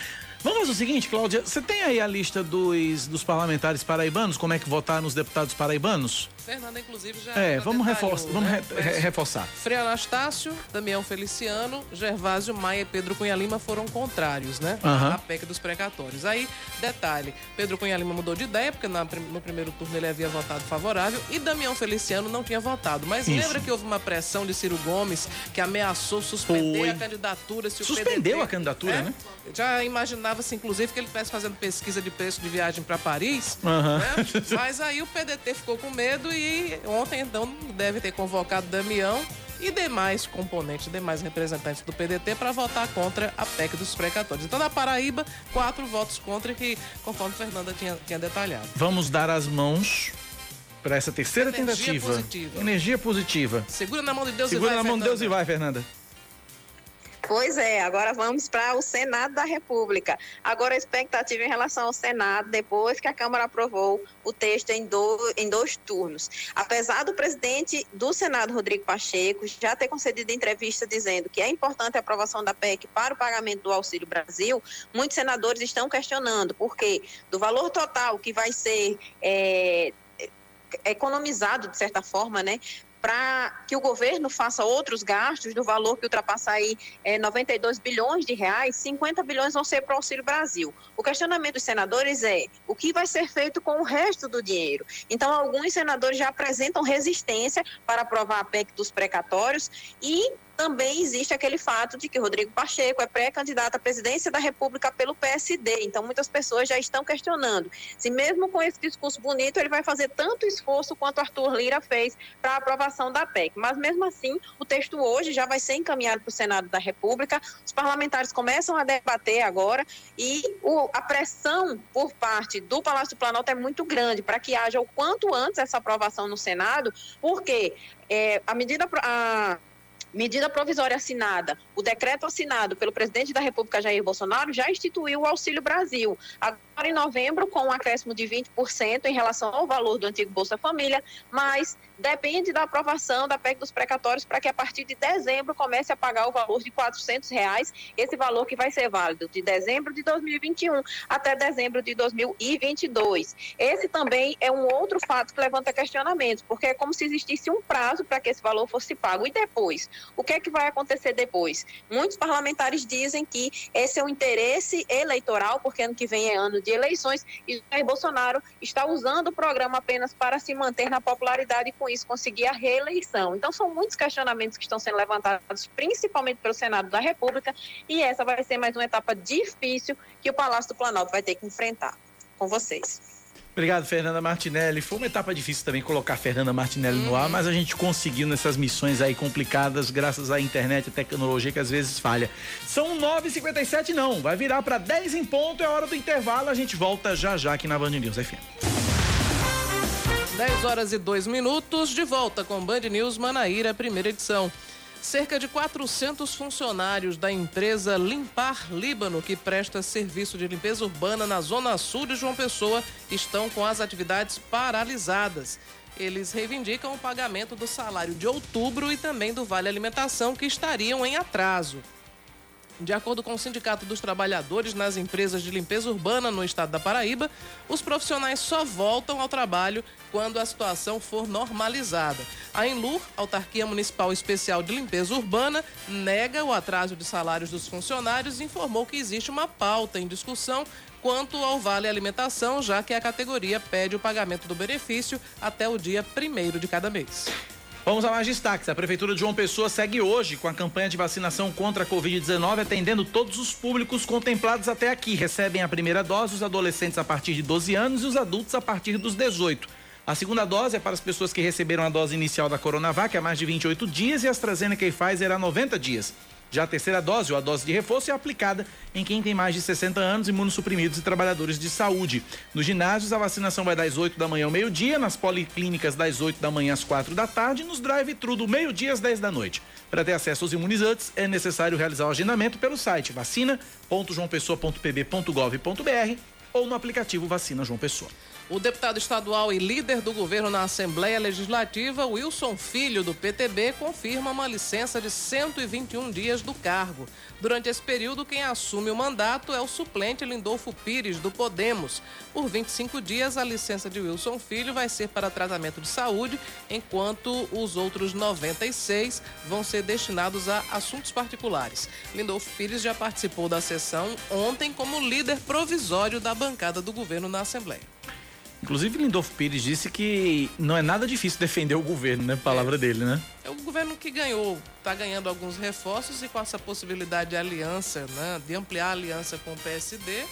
Vamos fazer o seguinte, Cláudia, você tem aí a lista dos, dos parlamentares paraibanos, como é que votaram os deputados paraibanos? Fernanda, inclusive, já. É, já vamos, vamos né? re- re- reforçar. Frei Anastácio, Damião Feliciano, Gervásio Maia e Pedro Cunha Lima foram contrários, né? Aham. À PEC dos precatórios. Aí, detalhe, Pedro Cunha Lima mudou de ideia, porque na no primeiro turno ele havia votado favorável, e Damião Feliciano não tinha votado. Mas Isso. lembra que houve uma pressão de Ciro Gomes, que ameaçou suspender Foi. a candidatura se Suspendeu PDT a candidatura, É? né? Já imaginava-se, inclusive, que ele estivesse fazendo pesquisa de preço de viagem para Paris. Aham. né? Mas aí o PDT ficou com medo e ontem, então, deve ter convocado Damião e demais componentes, demais representantes do PDT para votar contra a PEC dos precatórios. Então, na Paraíba, quatro votos contra, que, conforme Fernanda tinha, tinha detalhado. Vamos dar as mãos para essa terceira Energia tentativa. positiva. Energia positiva. Segura na mão de Deus Segura e vai, na mão de Fernanda. Deus e vai, Fernanda. Pois é, agora vamos para o Senado da República. Agora a expectativa em relação ao Senado, depois que a Câmara aprovou o texto em, do- em dois turnos. Apesar do presidente do Senado, Rodrigo Pacheco, já ter concedido entrevista dizendo que é importante a aprovação da PEC para o pagamento do Auxílio Brasil, muitos senadores estão questionando, porque do valor total que vai ser é, economizado, de certa forma, né? Para que o governo faça outros gastos do valor que ultrapassa aí é, 92 bilhões de reais, 50 bilhões vão ser para o Auxílio Brasil. O questionamento dos senadores é o que vai ser feito com o resto do dinheiro. Então, alguns senadores já apresentam resistência para aprovar a PEC dos precatórios e também existe aquele fato de que Rodrigo Pacheco é pré-candidato à presidência da República pelo PSD. Então, muitas pessoas já estão questionando se, mesmo com esse discurso bonito, ele vai fazer tanto esforço quanto Arthur Lira fez para a aprovação da PEC. Mas, mesmo assim, o texto hoje já vai ser encaminhado para o Senado da República. Os parlamentares começam a debater agora e o- a pressão por parte do Palácio do Planalto é muito grande para que haja o quanto antes essa aprovação no Senado, porque é, a medida. A, medida provisória assinada, o decreto assinado pelo presidente da República, Jair Bolsonaro, já instituiu o Auxílio Brasil. Agora, em novembro, com um acréscimo de 20% em relação ao valor do antigo Bolsa Família, mas depende da aprovação da PEC dos precatórios para que, a partir de dezembro, comece a pagar o valor de 400 reais, esse valor que vai ser válido de dezembro de 2021 até dezembro de 2022. Esse também é um outro fato que levanta questionamentos, porque é como se existisse um prazo para que esse valor fosse pago. E depois? O que é que vai acontecer depois? Muitos parlamentares dizem que esse é um interesse eleitoral, porque ano que vem é ano de eleições, e Jair Bolsonaro está usando o programa apenas para se manter na popularidade e, com isso, conseguir a reeleição. Então, são muitos questionamentos que estão sendo levantados, principalmente pelo Senado da República, e essa vai ser mais uma etapa difícil que o Palácio do Planalto vai ter que enfrentar. Com vocês. Obrigado, Fernanda Martinelli. Foi uma etapa difícil também colocar a Fernanda Martinelli no ar, mas a gente conseguiu nessas missões aí complicadas, graças à internet e tecnologia que às vezes falha. São 9h57, não. Vai virar para 10 em ponto, é hora do intervalo. A gente volta já já aqui na Band News FM. 10 horas e 2 minutos, de volta com Band News Manaíra, primeira edição. Cerca de 400 funcionários da empresa Limpar Líbano, que presta serviço de limpeza urbana na zona sul de João Pessoa, estão com as atividades paralisadas. Eles reivindicam o pagamento do salário de outubro e também do Vale Alimentação, que estariam em atraso. De acordo com o Sindicato dos Trabalhadores nas empresas de limpeza urbana no estado da Paraíba, os profissionais só voltam ao trabalho quando a situação for normalizada. A Enlur, Autarquia Municipal Especial de Limpeza Urbana, nega o atraso de salários dos funcionários e informou que existe uma pauta em discussão quanto ao Vale Alimentação, já que a categoria pede o pagamento do benefício até o dia primeiro de cada mês. Vamos a mais destaques. A Prefeitura de João Pessoa segue hoje com a campanha de vacinação contra a Covid-19, atendendo todos os públicos contemplados até aqui. Recebem a primeira dose os adolescentes a partir de 12 anos e os adultos a partir dos 18. A segunda dose é para as pessoas que receberam a dose inicial da Coronavac há mais de 28 dias e a AstraZeneca e Pfizer há 90 dias. Já a terceira dose, ou a dose de reforço, é aplicada em quem tem mais de 60 anos, imunossuprimidos e trabalhadores de saúde. Nos ginásios, a vacinação vai das 8 da manhã ao meio-dia, nas policlínicas das 8 da manhã às 4 da tarde e nos drive-thru do meio-dia às 10 da noite. Para ter acesso aos imunizantes, é necessário realizar o agendamento pelo site vacina.joaopessoa.pb.gov.br ou no aplicativo Vacina João Pessoa. O deputado estadual e líder do governo na Assembleia Legislativa, Wilson Filho, do PTB, confirma uma licença de 121 dias do cargo. Durante esse período, quem assume o mandato é o suplente Lindolfo Pires, do Podemos. Por 25 dias, a licença de Wilson Filho vai ser para tratamento de saúde, enquanto os outros 96 vão ser destinados a assuntos particulares. Lindolfo Pires já participou da sessão ontem como líder provisório da bancada do governo na Assembleia. Inclusive, Lindolfo Pires disse que não é nada difícil defender o governo, né? Palavra é. dele, né? É o governo que ganhou, está ganhando alguns reforços e com essa possibilidade de aliança, né? De ampliar a aliança com o PSD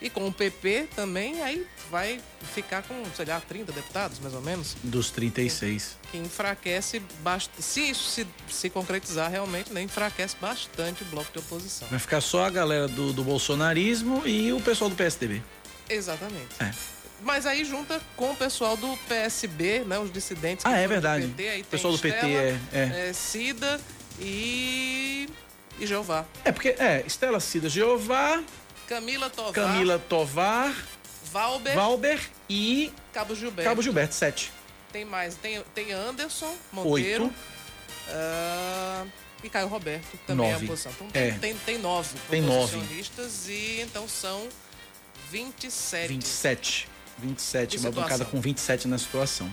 e com o PP também, aí vai ficar com, sei lá, 30 deputados, mais ou menos. Dos 36. Que, que enfraquece bastante. Se isso se, se concretizar realmente, né? Enfraquece bastante o bloco de oposição. Vai ficar só a galera do, do bolsonarismo e o pessoal do PSDB. Exatamente. É. Mas aí junta com o pessoal do PSB, né? Os dissidentes. ah, é verdade. PT, aí o pessoal do PT é, é. é Cida e. e Jeová. É, porque é Estela Cida, Jeová. Camila Tovar. Camila Tovar. Valber. Valber e. Cabo Gilberto. Cabo Gilberto, sete. Tem mais. Tem, tem Anderson Monteiro. Oito. Uh, e Caio Roberto também nove. é a posição. Então é. tem, tem nove tem nove. e então são 27. 27. 27, uma bancada com 27 na situação.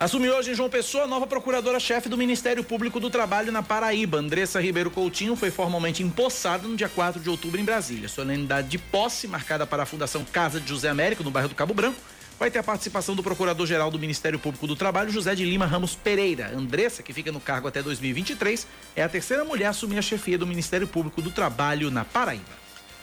Assumiu hoje em João Pessoa a nova procuradora-chefe do Ministério Público do Trabalho na Paraíba. Andressa Ribeiro Coutinho foi formalmente empossada no dia 4 de outubro em Brasília. Solenidade de posse, marcada para a Fundação Casa de José Américo, no bairro do Cabo Branco, vai ter a participação do Procurador-Geral do Ministério Público do Trabalho, José de Lima Ramos Pereira. Andressa, que fica no cargo até 2023, é a terceira mulher a assumir a chefia do Ministério Público do Trabalho na Paraíba.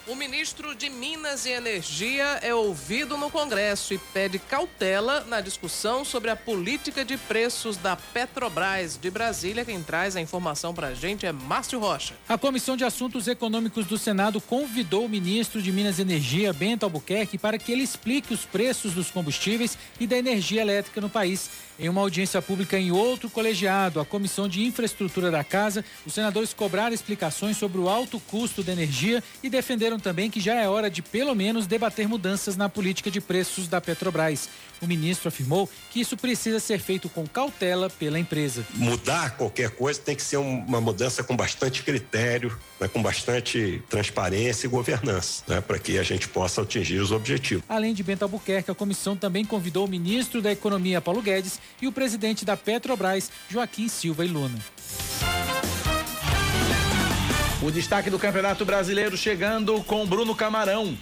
O ministro de Minas e Energia é ouvido no Congresso e pede cautela na discussão sobre a política de preços da Petrobras de Brasília. Quem traz a informação para a gente é Márcio Rocha. A Comissão de Assuntos Econômicos do Senado convidou o ministro de Minas e Energia, Bento Albuquerque, para que ele explique os preços dos combustíveis e da energia elétrica no país. Em uma audiência pública em outro colegiado, a Comissão de Infraestrutura da Casa, os senadores cobraram explicações sobre o alto custo da energia e defenderam também que já é hora de, pelo menos, debater mudanças na política de preços da Petrobras. O ministro afirmou que isso precisa ser feito com cautela pela empresa. Mudar qualquer coisa tem que ser uma mudança com bastante critério, né, com bastante transparência e governança, né, para que a gente possa atingir os objetivos. Além de Bento Albuquerque, a comissão também convidou o ministro da Economia, Paulo Guedes, e o presidente da Petrobras, Joaquim Silva e Luna. O destaque do Campeonato Brasileiro chegando com Bruno Camarão.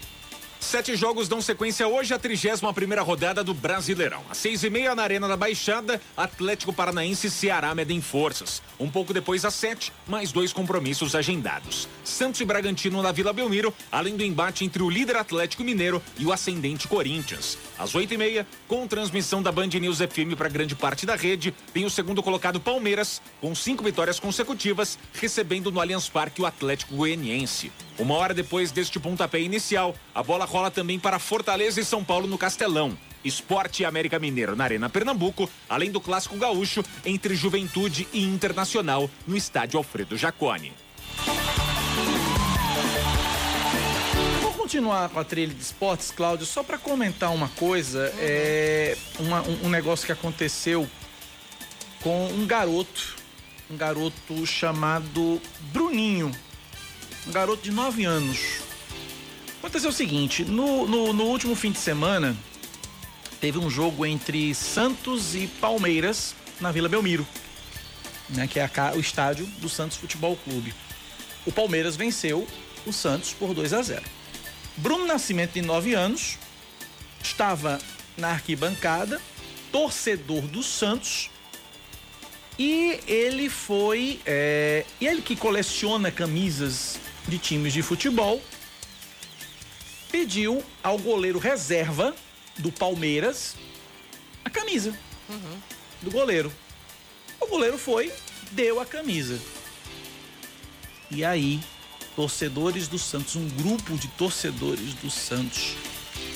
Sete jogos dão sequência hoje à 31 primeira rodada do Brasileirão. Às seis e meia na Arena da Baixada, Atlético Paranaense e Ceará medem forças. Um pouco depois às sete, mais dois compromissos agendados. Santos e Bragantino na Vila Belmiro, além do embate entre o líder Atlético Mineiro e o ascendente Corinthians. Às oito e meia, com transmissão da Band News FM para grande parte da rede, tem o segundo colocado Palmeiras, com cinco vitórias consecutivas, recebendo no Allianz Parque o Atlético Goianiense. Uma hora depois deste pontapé inicial, a bola também para Fortaleza e São Paulo no Castelão. Esporte e América Mineiro na Arena Pernambuco, além do clássico gaúcho entre Juventude e Internacional no estádio Alfredo Jaconi. Vou continuar com a trilha de esportes, Cláudio, só para comentar uma coisa, é uma, um, um negócio que aconteceu com um garoto, um garoto chamado Bruninho um garoto de 9 anos. Aconteceu o seguinte: no, no, no último fim de semana, teve um jogo entre Santos e Palmeiras na Vila Belmiro, né, que é a, o estádio do Santos Futebol Clube. O Palmeiras venceu o Santos por 2 a 0. Bruno Nascimento, de 9 anos, estava na arquibancada, torcedor do Santos, e ele foi. É, ele que coleciona camisas de times de futebol pediu ao goleiro reserva do Palmeiras a camisa uhum. do goleiro. O goleiro foi, deu a camisa. E aí, torcedores do Santos, um grupo de torcedores do Santos,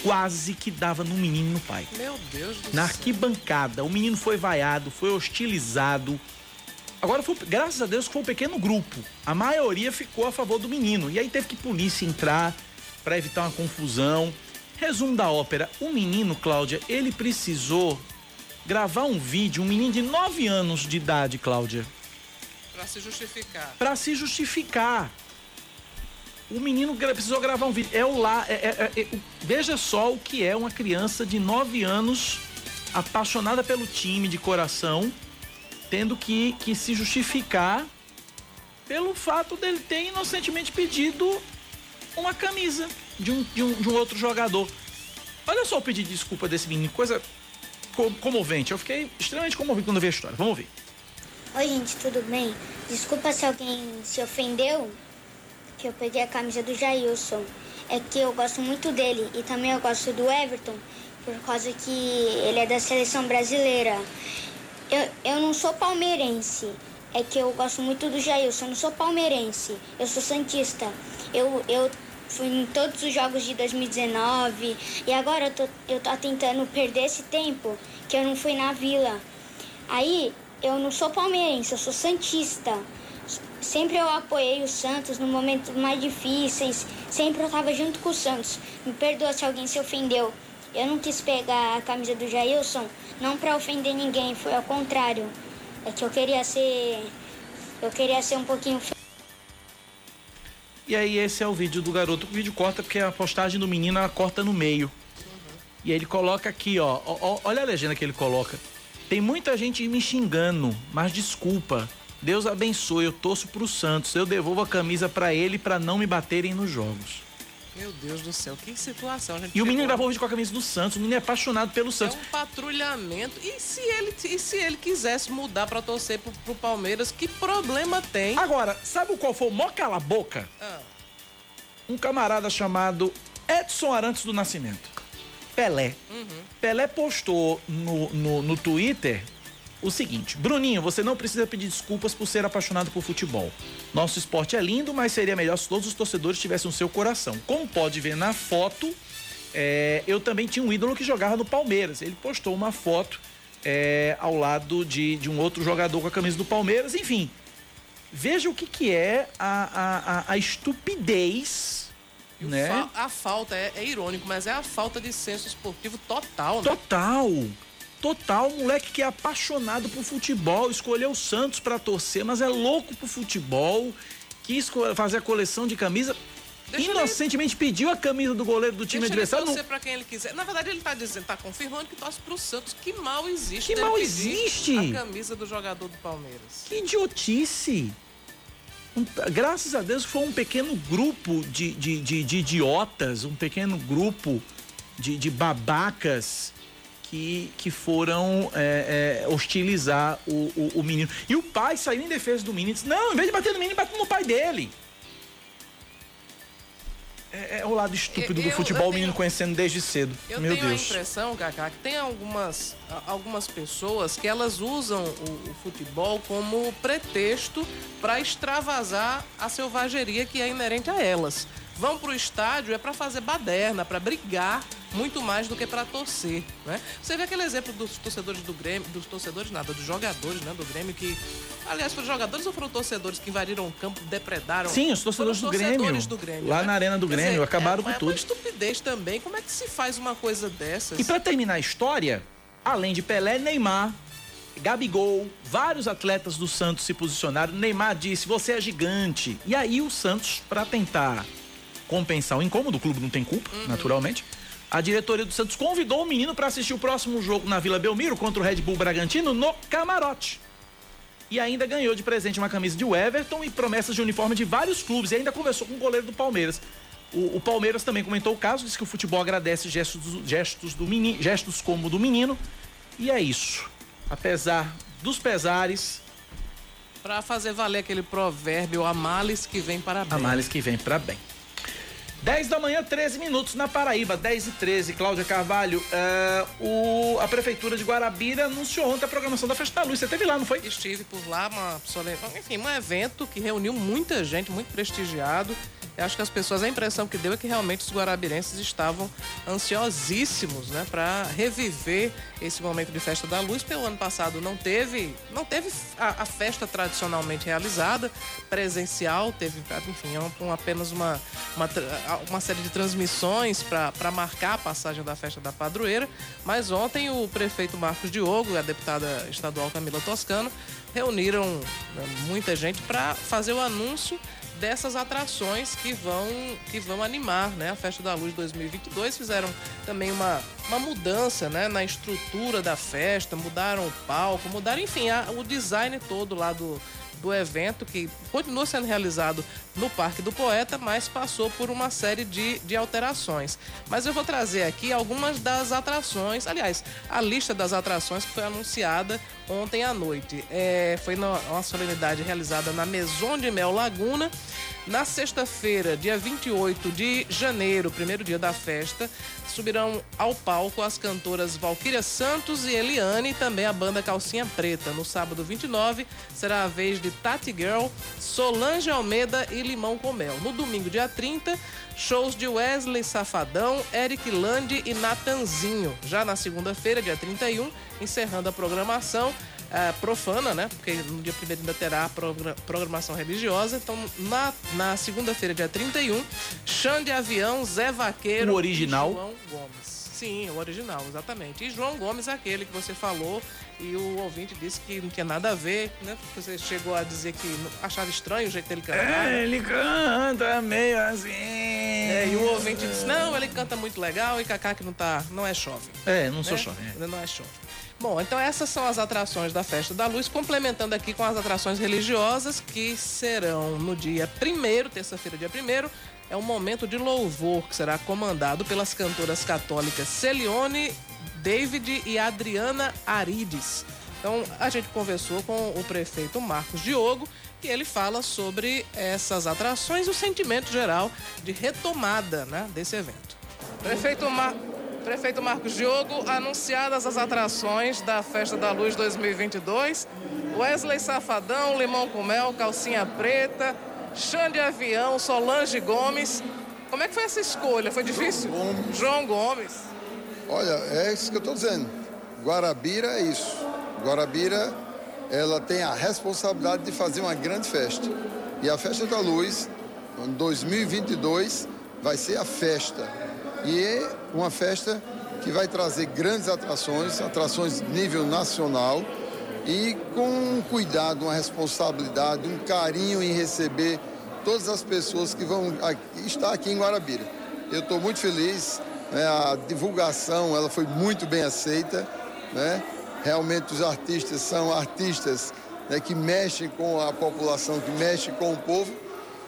quase que dava no menino no pai. Meu Deus do Na arquibancada, o menino foi vaiado, foi hostilizado Agora, foi, graças a Deus, foi um pequeno grupo. A maioria ficou a favor do menino. E aí teve que polícia entrar para evitar uma confusão. Resumo da ópera. O menino, Cláudia, ele precisou gravar um vídeo, um menino de 9 anos de idade, Cláudia. Pra se justificar. Pra se justificar. O menino precisou gravar um vídeo. É o lá. é- é- é- é- veja só o que é uma criança de 9 anos apaixonada pelo time de coração, tendo que, que se justificar pelo fato dele ter inocentemente pedido uma camisa de um, de um, de um outro jogador. Olha só o pedido de desculpa desse menino, coisa co- comovente. Eu fiquei extremamente comovido quando vi a história. Vamos ouvir. Oi, gente, tudo bem? Desculpa se alguém se ofendeu, que eu peguei a camisa do Jailson. É que eu gosto muito dele e também eu gosto do Everton, por causa que ele é da seleção brasileira. Eu, eu não sou palmeirense, é que eu gosto muito do Jailson. Eu não sou palmeirense, eu sou santista. Eu, eu fui em todos os jogos de 2019 e agora eu tô, eu tô tentando perder esse tempo que eu não fui na vila. Aí eu não sou palmeirense, eu sou santista. Sempre eu apoiei o Santos no momentos mais difíceis. Sempre eu tava junto com o Santos. Me perdoa se alguém se ofendeu. Eu não quis pegar a camisa do Jailson, não para ofender ninguém, foi ao contrário. É que eu queria ser. Eu queria ser um pouquinho. E aí esse é o vídeo do garoto. O vídeo corta porque a postagem do menino ela corta no meio. E aí ele coloca aqui, ó, Olha a legenda que ele coloca. Tem muita gente me xingando, mas desculpa. Deus abençoe, eu torço pro Santos. Eu devolvo a camisa pra ele pra não me baterem nos jogos. Meu Deus do céu, que situação. E o menino gravou vídeo com a camisa do Santos. O menino é apaixonado pelo É Santos. um patrulhamento. E se ele, e se ele quisesse mudar pra torcer pro, pro Palmeiras, que problema tem? Agora, sabe qual foi o mó cala-boca? Ah. Um camarada chamado Edson Arantes do Nascimento. Pelé. Pelé postou no, no, no Twitter o seguinte: Bruninho, você não precisa pedir desculpas por ser apaixonado por futebol. Nosso esporte é lindo, mas seria melhor se todos os torcedores tivessem o seu coração. Como pode ver na foto, é, eu também tinha um ídolo que jogava no Palmeiras. Ele postou uma foto é, ao lado de, de um outro jogador com a camisa do Palmeiras. Enfim, veja o que, que é a, a, a, estupidez. Né? fa- a falta, é, é irônico, mas é a falta de senso esportivo total, né? Total. Total, moleque que é apaixonado por futebol, escolheu o Santos pra torcer, mas é louco por futebol, quis fazer a coleção de camisa, Deixa ele- inocentemente pediu a camisa do goleiro do time Deixa ele adversário. torcer pra quem ele quiser. Na verdade, ele tá dizendo, tá confirmando que torce pro Santos. Que mal existe. Que dele mal existe? A camisa do jogador do Palmeiras. Que idiotice! Um- graças a Deus foi um pequeno grupo de, de, de, de idiotas, um pequeno grupo de, de babacas que, que foram é, é, hostilizar o, o, o menino. E o pai saiu em defesa do menino e disse: Não, em vez de bater no menino, bate no pai dele. É, é o lado estúpido Eu- do futebol, o tenho- menino conhecendo desde cedo. Eu Meu tenho Deus. a impressão, Cacá, que tem algumas, algumas pessoas que elas usam o, o futebol como pretexto para extravasar a selvageria que é inerente a elas. Vão pro estádio é para fazer baderna, para brigar muito mais do que para torcer, né? Você vê aquele exemplo dos torcedores do Grêmio, dos torcedores nada, dos jogadores, né, do Grêmio que, aliás, foram jogadores ou foram torcedores que invadiram o campo, depredaram? Sim, os torcedores do Grêmio. torcedores do Grêmio, Lá né? na arena do Quer Grêmio, dizer, acabaram é, com é tudo. uma estupidez também. Como é que se faz uma coisa dessas? E pra terminar a história, além de Pelé, Neymar, Gabigol, vários atletas do Santos se posicionaram. Neymar disse: "Você é gigante". E aí o Santos, pra tentar compensar o incômodo, o clube não tem culpa, naturalmente. A diretoria do Santos convidou o menino para assistir o próximo jogo na Vila Belmiro contra o Red Bull Bragantino no camarote. E ainda ganhou de presente uma camisa de Everton e promessas de uniforme de vários clubes. E ainda conversou com o goleiro do Palmeiras. O, o Palmeiras também comentou o caso, disse que o futebol agradece gestos, gestos, do menino, gestos como o do menino. E é isso. Apesar dos pesares, Pra fazer valer aquele provérbio, a males que vem para bem. a males que vem pra bem. 10 da manhã, 13 minutos na Paraíba, 10 e 13. Cláudia Carvalho, eh, o, a Prefeitura de Guarabira anunciou ontem a programação da Festa da Luz. Você esteve lá, não foi? Estive por lá, uma enfim, um evento que reuniu muita gente, muito prestigiado. Eu acho que as pessoas, a impressão que deu é que realmente os guarabirenses estavam ansiosíssimos, né, para reviver esse momento de festa da luz. Pelo ano passado não teve, não teve a, a festa tradicionalmente realizada, presencial, teve, enfim, é um, apenas uma, uma, uma série de transmissões para marcar a passagem da festa da padroeira. Mas ontem o prefeito Marcos Diogo e a deputada estadual Camila Toscano reuniram né, muita gente para fazer o anúncio dessas atrações que vão que vão animar né, a Festa da Luz 2022. Fizeram também uma, uma mudança né, na estrutura da festa, mudaram o palco, mudaram, enfim, a, o design todo lá do, do evento, que continua sendo realizado no Parque do Poeta, mas passou por uma série de, de alterações. Mas eu vou trazer aqui algumas das atrações, aliás, a lista das atrações que foi anunciada ontem à noite. É, foi uma solenidade realizada na Maison de Mel Laguna. Na sexta-feira, dia 28 de janeiro, primeiro dia da festa, subirão ao palco as cantoras Valquíria Santos e Eliane e também a banda Calcinha Preta. No sábado 29, será a vez de Tati Girl, Solange Almeida e Limão com Mel. No domingo, dia 30, shows de Wesley Safadão, Eric Lande e Natanzinho. Já na segunda-feira, dia 31, encerrando a programação, é, profana, né? Porque no dia 1 ainda terá a programação religiosa. Então, na, na segunda-feira, dia 31, Xande Avião, Zé Vaqueiro. O original. João Gomes. Sim, o original, exatamente. E João Gomes, aquele que você falou, e o ouvinte disse que não tinha nada a ver, né? Você chegou a dizer que achava estranho o jeito dele cantar. É, ele canta meio assim. É, e o ouvinte disse: não, ele canta muito legal e Cacá que não tá. não é chove. É, não sou né? chove. É. Não é chove. Bom, então essas são as atrações da Festa da Luz, complementando aqui com as atrações religiosas que serão no dia 1 terça-feira, dia 1 é um momento de louvor que será comandado pelas cantoras católicas Celione, David e Adriana Arides. Então, a gente conversou com o prefeito Marcos Diogo e ele fala sobre essas atrações e o sentimento geral de retomada né, desse evento. Prefeito Marcos. Prefeito Marcos Diogo, anunciadas as atrações da Festa da Luz 2022. Wesley Safadão, Limão com Mel, Calcinha Preta, Xande Avião, Solange Gomes. Como é que foi essa escolha? Foi difícil? João Gomes. João Gomes. Olha, é isso que eu estou dizendo. Guarabira é isso. Guarabira, ela tem a responsabilidade de fazer uma grande festa. E a Festa da Luz, em 2022, vai ser a festa e é uma festa que vai trazer grandes atrações, atrações nível nacional e com um cuidado, uma responsabilidade, um carinho em receber todas as pessoas que vão estar aqui em Guarabira. Eu estou muito feliz, né? a divulgação ela foi muito bem aceita, né? realmente os artistas são artistas né, que mexem com a população, que mexem com o povo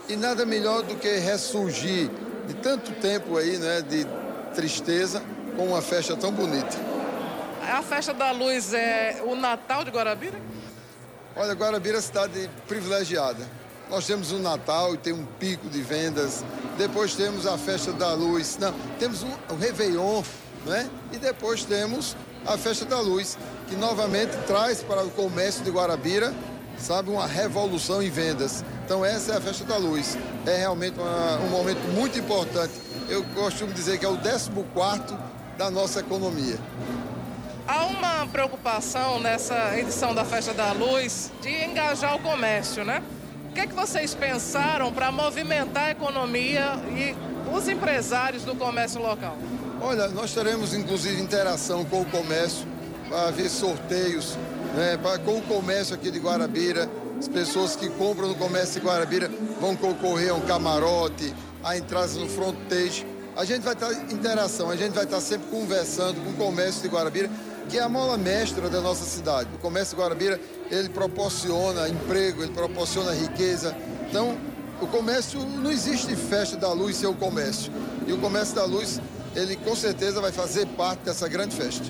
e nada melhor do que ressurgir de tanto tempo aí, né, de tristeza, com uma festa tão bonita. A festa da luz é o Natal de Guarabira? Olha, Guarabira é cidade privilegiada. Nós temos o Natal e tem um pico de vendas. Depois temos a festa da luz. Não, temos o, o Réveillon, né? E depois temos a festa da luz, que novamente traz para o comércio de Guarabira, sabe, uma revolução em vendas. Então essa é a festa da luz. É realmente uma, um momento muito importante. Eu costumo dizer que é o 14 da nossa economia. Há uma preocupação nessa edição da Festa da Luz de engajar o comércio, né? O que, é que vocês pensaram para movimentar a economia e os empresários do comércio local? Olha, nós teremos inclusive interação com o comércio para ver sorteios, né, pra, com o comércio aqui de Guarabira, as pessoas que compram no comércio de Guarabira vão concorrer a um camarote, a entradas no frontage. A gente vai estar em interação, a gente vai estar sempre conversando com o comércio de Guarabira, que é a mola mestra da nossa cidade. O comércio de Guarabira, ele proporciona emprego, ele proporciona riqueza. Então, o comércio, não existe festa da luz sem o comércio. E o comércio da luz, ele com certeza vai fazer parte dessa grande festa.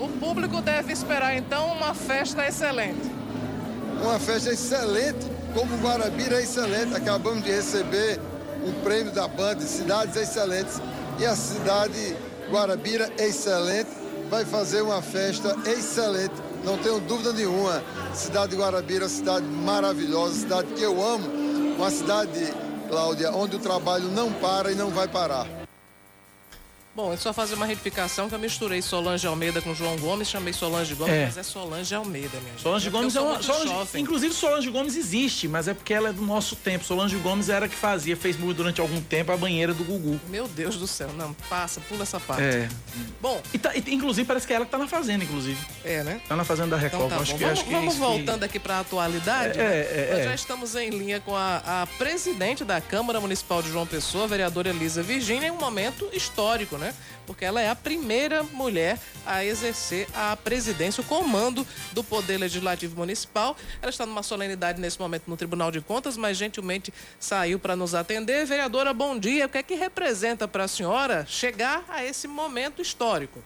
O público deve esperar, então, uma festa excelente uma festa excelente, como Guarabira é excelente. Acabamos de receber um prêmio da banda Cidades Excelentes e a cidade Guarabira é excelente, vai fazer uma festa excelente, não tenho dúvida nenhuma. Cidade de Guarabira, cidade maravilhosa, cidade que eu amo, uma cidade Cláudia, onde o trabalho não para e não vai parar. Bom, é só fazer uma retificação que eu misturei Solange Almeida com João Gomes, chamei Solange Gomes, É. mas é Solange Almeida, minha gente. Solange É Gomes é uma. Solange- jovem. inclusive, Solange Gomes existe, mas é porque ela é do nosso tempo. Solange Gomes era a que fazia, fez muito durante algum tempo a banheira do Gugu. Meu Deus do céu, não, passa, pula essa parte. É. Bom. E tá- e, inclusive, parece que é ela que tá na fazenda, inclusive. É, né? Tá na fazenda da Record. Então tá acho bom. que, vamos acho que vamos isso que- voltando aqui para a atualidade. É, né? é, Nós é. já estamos em linha com a, a presidente da Câmara Municipal de João Pessoa, vereadora Elisa Virgínia, em um momento histórico, né? Porque ela é a primeira mulher a exercer a presidência, o comando do Poder Legislativo Municipal. Ela está numa solenidade nesse momento no Tribunal de Contas, mas gentilmente saiu para nos atender. Vereadora, bom dia. O que é que representa para a senhora chegar a esse momento histórico?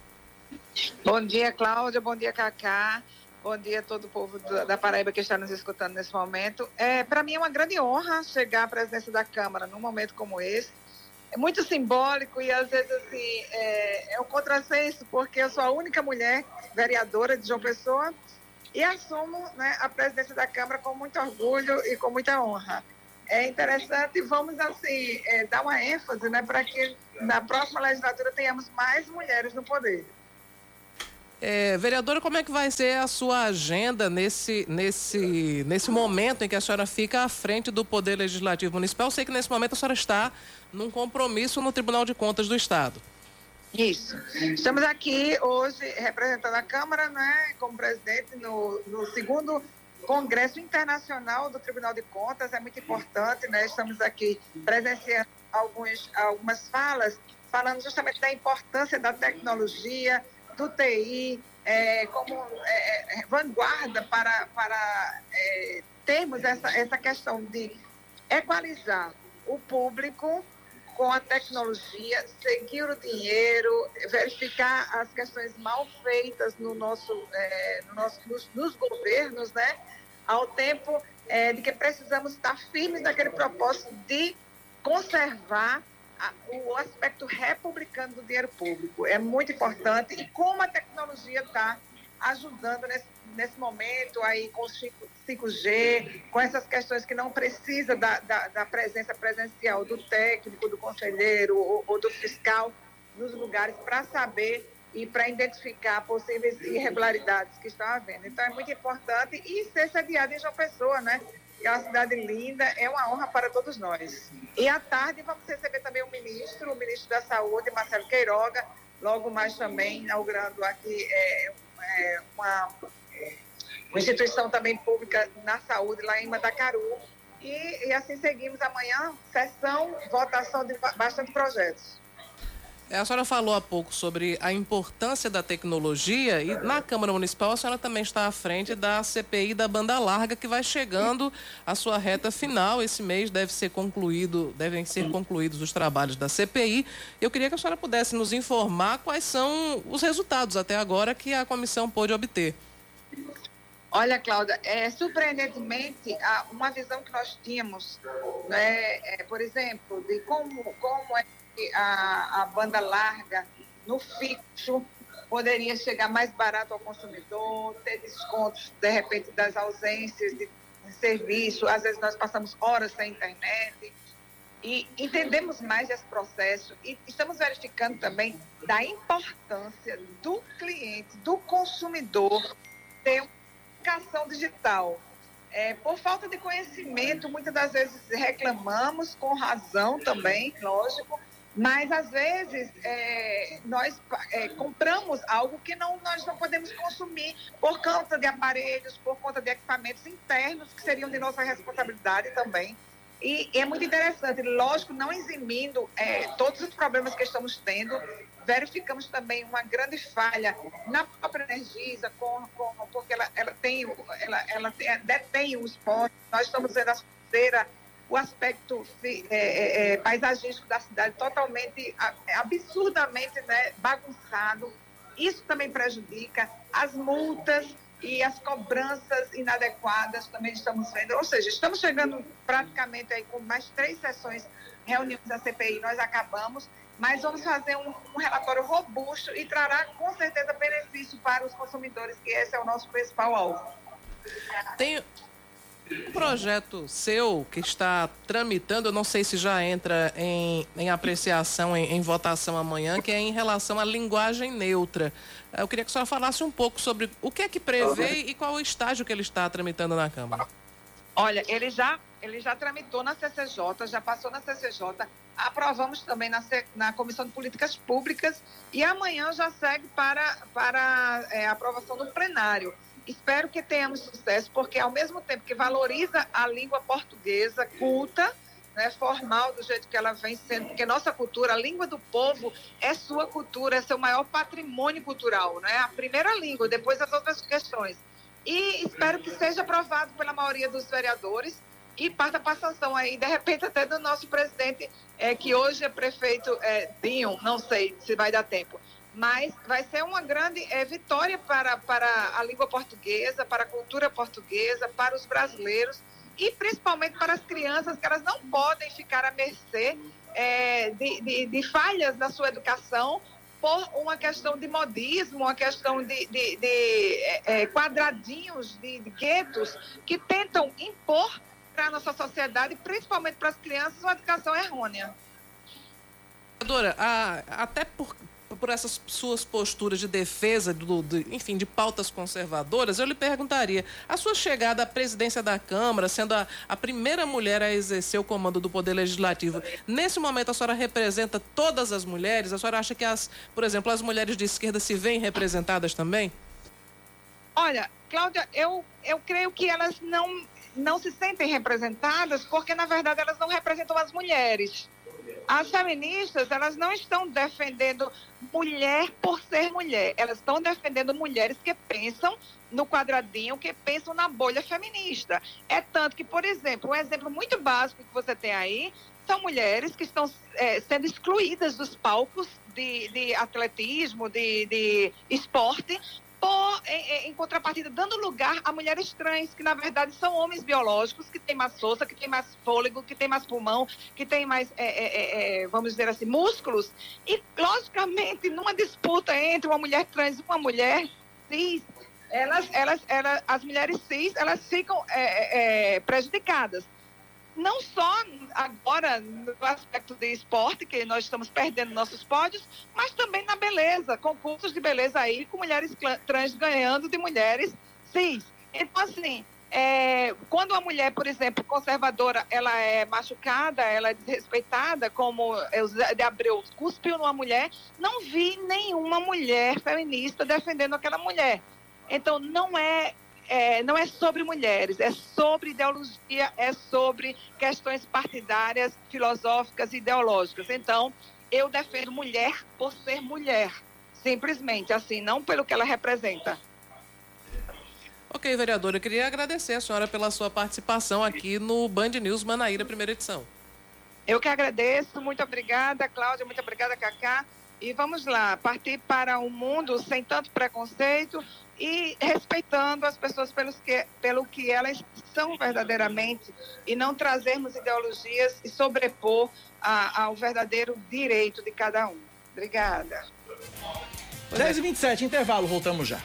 Bom dia, Cláudia. Bom dia, Cacá. Bom dia a todo o povo da Paraíba que está nos escutando nesse momento. É, Para mim é uma grande honra chegar à presidência da Câmara num momento como esse. É muito simbólico e às vezes assim é, é um contrassenso porque eu sou a única mulher vereadora de João Pessoa e assumo né, a presidência da Câmara com muito orgulho e com muita honra. É interessante, vamos assim é, dar uma ênfase né, para que na próxima legislatura tenhamos mais mulheres no poder. É, vereadora, como é que vai ser a sua agenda nesse, nesse, nesse momento em que a senhora fica à frente do Poder Legislativo Municipal? Eu sei que nesse momento a senhora está num compromisso no Tribunal de Contas do Estado. Isso. Estamos aqui hoje representando a Câmara, né, como presidente no, no segundo Congresso Internacional do Tribunal de Contas. É muito importante, né? Estamos aqui presenciando alguns, algumas falas, falando justamente da importância da tecnologia, do TI, é, como é, é, vanguarda para, para é, termos essa, essa questão de equalizar o público com a tecnologia, seguir o dinheiro, verificar as questões mal feitas no nosso, é, no nosso, nos, nos governos, né? Ao tempo é, de que precisamos estar firmes naquele propósito de conservar a- o aspecto republicano do dinheiro público. É muito importante e como a tecnologia está ajudando nesse, nesse momento aí com o 5- 5G, com essas questões que não precisa da, da, da presença presencial do técnico, do conselheiro ou, ou do fiscal nos lugares para saber e para identificar possíveis irregularidades que estão havendo. Então é muito importante e ser sediado em João Pessoa, né? É uma cidade linda, é uma honra para todos nós. E à tarde vamos receber também o ministro, o ministro da Saúde, Marcelo Queiroga, logo mais também inaugurando aqui é, é, uma, uma instituição também pública na saúde lá em Mandacaru. E, e assim seguimos amanhã, sessão, votação de ba- bastante projetos. A senhora falou há pouco sobre a importância da tecnologia e na Câmara Municipal a senhora também está à frente da CPI da banda larga que vai chegando à sua reta final. Esse mês deve ser concluído, devem ser concluídos os trabalhos da CPI. Eu queria que a senhora pudesse nos informar quais são os resultados até agora que a comissão pôde obter. Olha, Cláudia, é, surpreendentemente, uma visão que nós tínhamos, né, é, por exemplo, de como, como é que a, a banda larga no fixo poderia chegar mais barato ao consumidor, ter descontos, de repente, das ausências de, serviço. Às vezes nós passamos horas sem internet. E entendemos mais esse processo e estamos verificando também da importância do cliente, do consumidor, ter uma educação digital. É, por falta de conhecimento, muitas das vezes reclamamos, com razão também, lógico, mas às vezes é, nós é, compramos algo que não, nós não podemos consumir por conta de aparelhos, por conta de equipamentos internos que seriam de nossa responsabilidade também. E é muito interessante, lógico, não eximindo é, todos os problemas que estamos tendo, verificamos também uma grande falha na própria Energisa, com, com, porque ela, ela, tem, ela, ela tem, detém os pontos, nós estamos vendo a o aspecto é, é, é, paisagístico da cidade totalmente, absurdamente né, bagunçado. Isso também prejudica as multas e as cobranças inadequadas também estamos vendo. Ou seja, estamos chegando praticamente aí com mais três sessões reuniões da CPI, nós acabamos, mas vamos fazer um, um relatório robusto e trará com certeza benefício para os consumidores, que esse é o nosso principal alvo. Tenho, Um projeto seu que está tramitando, eu não sei se já entra em, em apreciação, em, em, votação amanhã, que é em relação à linguagem neutra. Eu queria que a senhora falasse um pouco sobre o que é que prevê e qual o estágio que ele está tramitando na Câmara. Olha, ele já, ele já tramitou na CCJ, já passou na CCJ, aprovamos também na, na Comissão de Políticas Públicas e amanhã já segue para, para é, aprovação no plenário. Espero que tenhamos sucesso, porque ao mesmo tempo que valoriza a língua portuguesa culta, né, formal, do jeito que ela vem sendo, porque nossa cultura, a língua do povo é sua cultura, é seu maior patrimônio cultural, né? a primeira língua, depois as outras questões. E espero que seja aprovado pela maioria dos vereadores e para a sanção aí, de repente até do nosso presidente, é, que hoje é prefeito é, Dinho, não sei se vai dar tempo. Mas vai ser uma grande é, vitória para, para a língua portuguesa, para a cultura portuguesa, para os brasileiros e principalmente para as crianças, que elas não podem ficar à mercê é, de, de, de, falhas na sua educação por uma questão de modismo, uma questão de, de, de é, é quadradinhos, de guetos, que tentam impor para a nossa sociedade, principalmente para as crianças, uma educação errônea. Doutora, até por, por essas suas posturas de defesa, do, do, enfim, de pautas conservadoras, eu lhe perguntaria: a sua chegada à presidência da Câmara, sendo a, a primeira mulher a exercer o comando do Poder Legislativo, nesse momento a senhora representa todas as mulheres? A senhora acha que, as, por exemplo, as mulheres de esquerda se veem representadas também? Olha, Cláudia, eu, eu creio que elas não, não se sentem representadas porque, na verdade, elas não representam as mulheres as feministas, elas não estão defendendo mulher por ser mulher, elas estão defendendo mulheres que pensam no quadradinho, que pensam na bolha feminista. É tanto que, por exemplo, um exemplo muito básico que você tem aí são mulheres que estão é, sendo excluídas dos palcos de, de atletismo, de, de esporte, por, em, em, contrapartida, dando lugar a mulheres trans, que na verdade são homens biológicos, que têm mais força, que têm mais fôlego, que têm mais pulmão, que têm mais, é, é, é, é, vamos dizer assim, músculos. E, logicamente, numa disputa entre uma mulher trans e uma mulher cis, elas, elas, elas, as mulheres cis, elas ficam é, é, prejudicadas não só agora no aspecto de esporte, que nós estamos perdendo nossos pódios, mas também na beleza, concursos de beleza aí, com mulheres trans ganhando de mulheres cis. Então, assim, é, quando uma mulher, por exemplo, conservadora, ela é machucada, ela é desrespeitada, como de Abreu cuspiu numa mulher, não vi nenhuma mulher feminista defendendo aquela mulher. Então, não é é, não é sobre mulheres, é sobre ideologia, é sobre questões partidárias, filosóficas e ideológicas. Então, eu defendo mulher por ser mulher, simplesmente assim, não pelo que ela representa. Ok, vereadora, eu queria agradecer a senhora pela sua participação aqui no Band News Manaíra, primeira edição. Eu que agradeço, muito obrigada, Cláudia, muito obrigada, Cacá. E vamos lá, partir para um mundo sem tanto preconceito, e respeitando as pessoas pelos que, pelo que elas são verdadeiramente e não trazermos ideologias e sobrepor a, ao verdadeiro direito de cada um. Obrigada. 10h27, intervalo, voltamos já.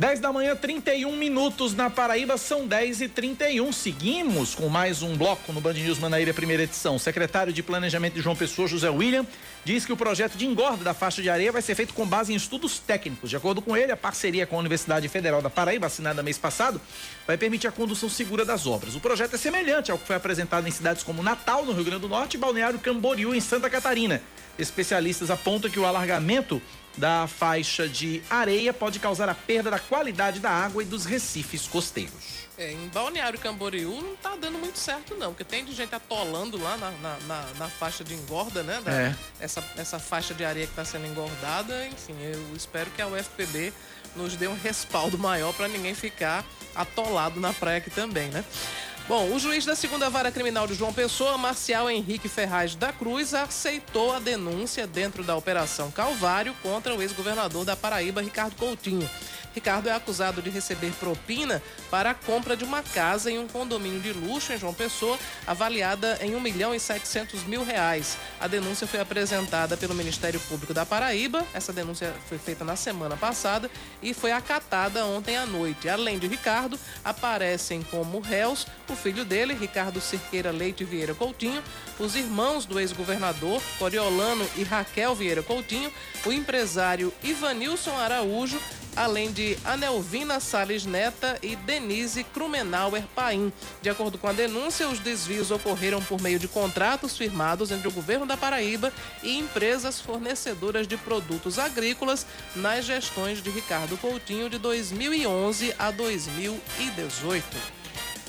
10 da manhã, 31 minutos na Paraíba, são 10 e 31 Seguimos com mais um bloco no Band News Manaíra, primeira edição. O secretário de Planejamento de João Pessoa, José William, diz que o projeto de engorda da faixa de areia vai ser feito com base em estudos técnicos. De acordo com ele, a parceria com a Universidade Federal da Paraíba, assinada mês passado, vai permitir a condução segura das obras. O projeto é semelhante ao que foi apresentado em cidades como Natal, no Rio Grande do Norte, e Balneário Camboriú, em Santa Catarina. Especialistas apontam que o alargamento da faixa de areia pode causar a perda da qualidade da água e dos recifes costeiros. É, em Balneário Camboriú não tá dando muito certo não, porque tem de gente atolando lá na, na, na, na faixa de engorda, né? Da, é. essa, essa faixa de areia que está sendo engordada, enfim, eu espero que a UFPB nos dê um respaldo maior para ninguém ficar atolado na praia aqui também, né? Bom, o juiz da segunda vara criminal de João Pessoa, Marcial Henrique Ferraz da Cruz, aceitou a denúncia dentro da Operação Calvário contra o ex-governador da Paraíba, Ricardo Coutinho. Ricardo é acusado de receber propina para a compra de uma casa em um condomínio de luxo em João Pessoa, avaliada em 1 milhão e 700 mil reais. A denúncia foi apresentada pelo Ministério Público da Paraíba. Essa denúncia foi feita na semana passada e foi acatada ontem à noite. Além de Ricardo, aparecem como réus o filho dele, Ricardo Cirqueira Leite Vieira Coutinho, os irmãos do ex-governador, Coriolano e Raquel Vieira Coutinho, o empresário Ivanilson Araújo, além de Anelvina Sales Neta e Denise Krumenauer Paim. De acordo com a denúncia, os desvios ocorreram por meio de contratos firmados entre o governo da Paraíba e empresas fornecedoras de produtos agrícolas nas gestões de Ricardo Coutinho de 2011 a 2018.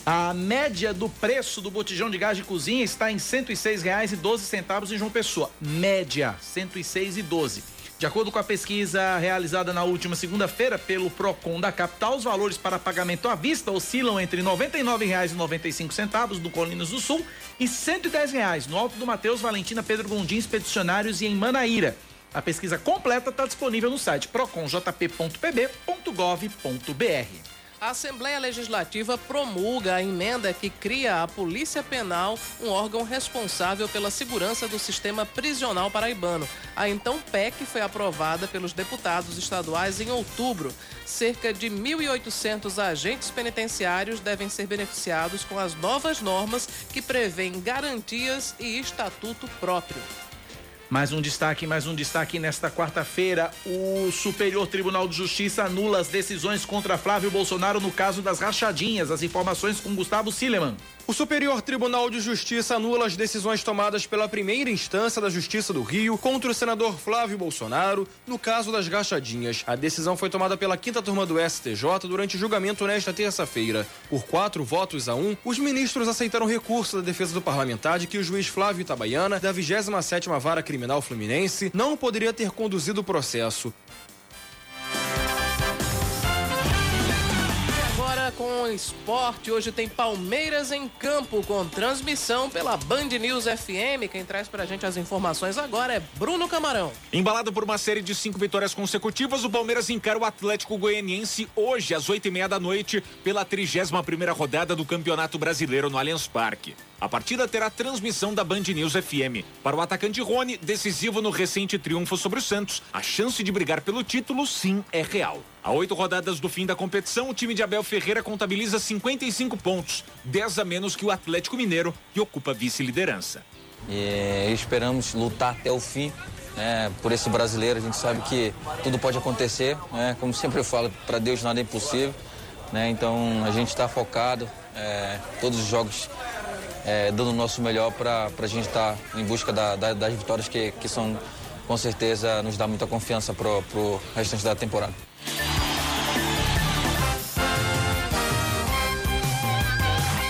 A média do preço do botijão de gás de cozinha está em R$ 106,12 em João Pessoa. Média, R$ 106,12. De acordo com a pesquisa realizada na última segunda-feira pelo Procon da capital, os valores para pagamento à vista oscilam entre R$ 99,95 do Colinas do Sul e R$ 110,00 no Alto do Mateus, Valentina, Pedro Gondim, Expedicionários e em Manaíra. A pesquisa completa está disponível no site proconjp.pb.gov.br. A Assembleia Legislativa promulga a emenda que cria a Polícia Penal, um órgão responsável pela segurança do sistema prisional paraibano. A então PEC foi aprovada pelos deputados estaduais em outubro. Cerca de 1.800 agentes penitenciários devem ser beneficiados com as novas normas que prevêem garantias e estatuto próprio. Mais um destaque, mais um destaque nesta quarta-feira. O Superior Tribunal de Justiça anula as decisões contra Flávio Bolsonaro no caso das rachadinhas. As informações com Gustavo Sileman. O Superior Tribunal de Justiça anula as decisões tomadas pela primeira instância da Justiça do Rio contra o senador Flávio Bolsonaro no caso das rachadinhas. A decisão foi tomada pela quinta turma do STJ durante julgamento nesta terça-feira. Por quatro votos a um, os ministros aceitaram recurso da defesa do parlamentar de que o juiz Flávio Itabaiana, da 27ª Vara Criminal Fluminense, não poderia ter conduzido o processo. Com esporte. Hoje tem Palmeiras em campo com transmissão pela Band News FM. Quem traz pra gente as informações agora é Bruno Camarão. Embalado por uma série de cinco vitórias consecutivas, o Palmeiras encara o Atlético Goianiense hoje às oito e meia da noite pela 31 primeira rodada do Campeonato Brasileiro no Allianz Parque. A partida terá transmissão da Band News FM. Para o atacante Rony, decisivo no recente triunfo sobre o Santos, a chance de brigar pelo título sim é real. A oito rodadas do fim da competição, o time de Abel Ferreira contabiliza 55 pontos, 10 a menos que o Atlético Mineiro, que ocupa vice-liderança. E esperamos lutar até o fim. Né? Por esse brasileiro, a gente sabe que tudo pode acontecer. Né? Como sempre eu falo, para Deus nada é impossível. Né? Então a gente está focado, é, todos os jogos é, dando o nosso melhor para a gente estar tá em busca da, da, das vitórias que, que são, com certeza, nos dá muita confiança para o restante da temporada.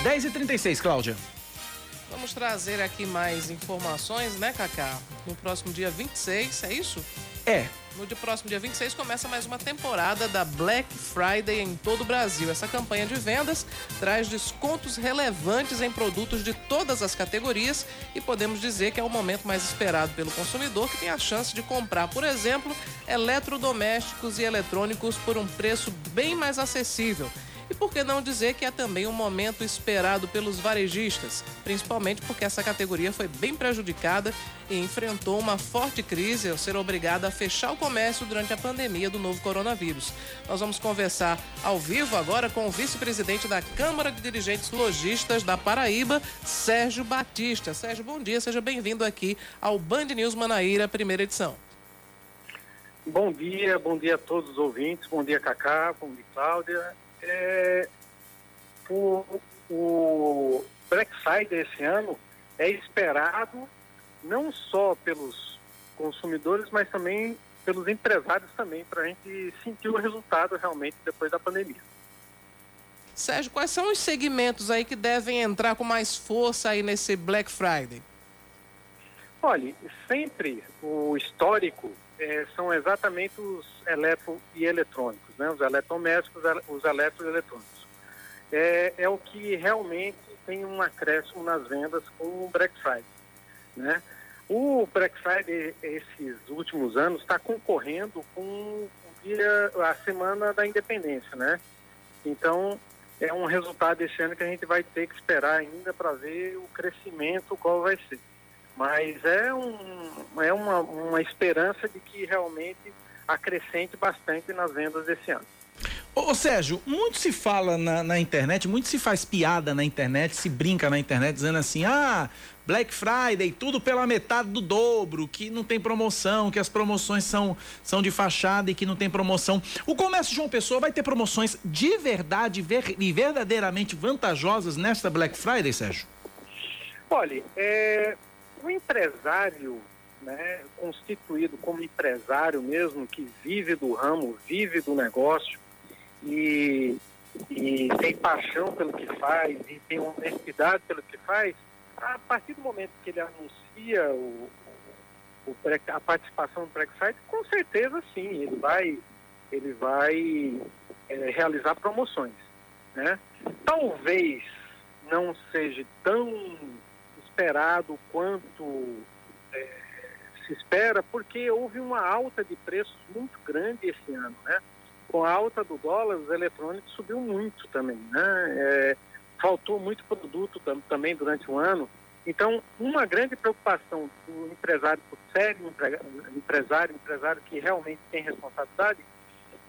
Dez e trinta Cláudia. Vamos trazer aqui mais informações, né, Cacá? No próximo dia 26, é isso? É, no dia próximo dia 26 começa mais uma temporada da Black Friday em todo o Brasil. Essa campanha de vendas traz descontos relevantes em produtos de todas as categorias e podemos dizer que é o momento mais esperado pelo consumidor que tem a chance de comprar, por exemplo, eletrodomésticos e eletrônicos por um preço bem mais acessível. E por que não dizer que é também um momento esperado pelos varejistas, principalmente porque essa categoria foi bem prejudicada e enfrentou uma forte crise ao ser obrigada a fechar o comércio durante a pandemia do novo coronavírus. Nós vamos conversar ao vivo agora com o vice-presidente da Câmara de Dirigentes Logistas da Paraíba, Sérgio Batista. Sérgio, bom dia, seja bem-vindo aqui ao Band News Manaíra, primeira edição. Bom dia, bom dia a todos os ouvintes, bom dia Cacá, bom dia Cláudia é, o, o Black Friday esse ano é esperado não só pelos consumidores, mas também pelos empresários também, para a gente sentir o resultado realmente depois da pandemia. Sérgio, quais são os segmentos aí que devem entrar com mais força aí nesse Black Friday? Olha, sempre o histórico é, são exatamente os eletro e eletrônicos, né? os eletrodomésticos, os eletroeletrônicos. É, é o que realmente tem um acréscimo nas vendas com o Black Friday. Né? O Black Friday, esses últimos anos, está concorrendo com dia, a semana da independência, né? Então, é um resultado esse ano que a gente vai ter que esperar ainda para ver o crescimento qual vai ser. Mas é, um, é uma, uma esperança de que realmente acrescente bastante nas vendas desse ano. Ô, Sérgio, muito se fala na, na, internet, muito se faz piada na internet, se brinca na internet dizendo assim: ah, Black Friday, tudo pela metade do dobro, que não tem promoção, que as promoções são, são de fachada e que não tem promoção. O comércio João Pessoa vai ter promoções de verdade ver, e verdadeiramente vantajosas nesta Black Friday, Sérgio? Olha, é, o empresário né, constituído como empresário mesmo, que vive do ramo, vive do negócio, e, e tem paixão pelo que faz e tem honestidade pelo que faz, a partir do momento que ele anuncia o, o, a participação do Brexit, com certeza sim, ele vai, ele vai é, realizar promoções. Né? Talvez não seja tão esperado quanto é, se espera, porque houve uma alta de preços muito grande esse ano. Né? com a alta do dólar, os eletrônicos subiu muito também, né? É, faltou muito produto tam, também durante o ano. Então, uma grande preocupação do empresário, do sério empresário, empresário que realmente tem responsabilidade,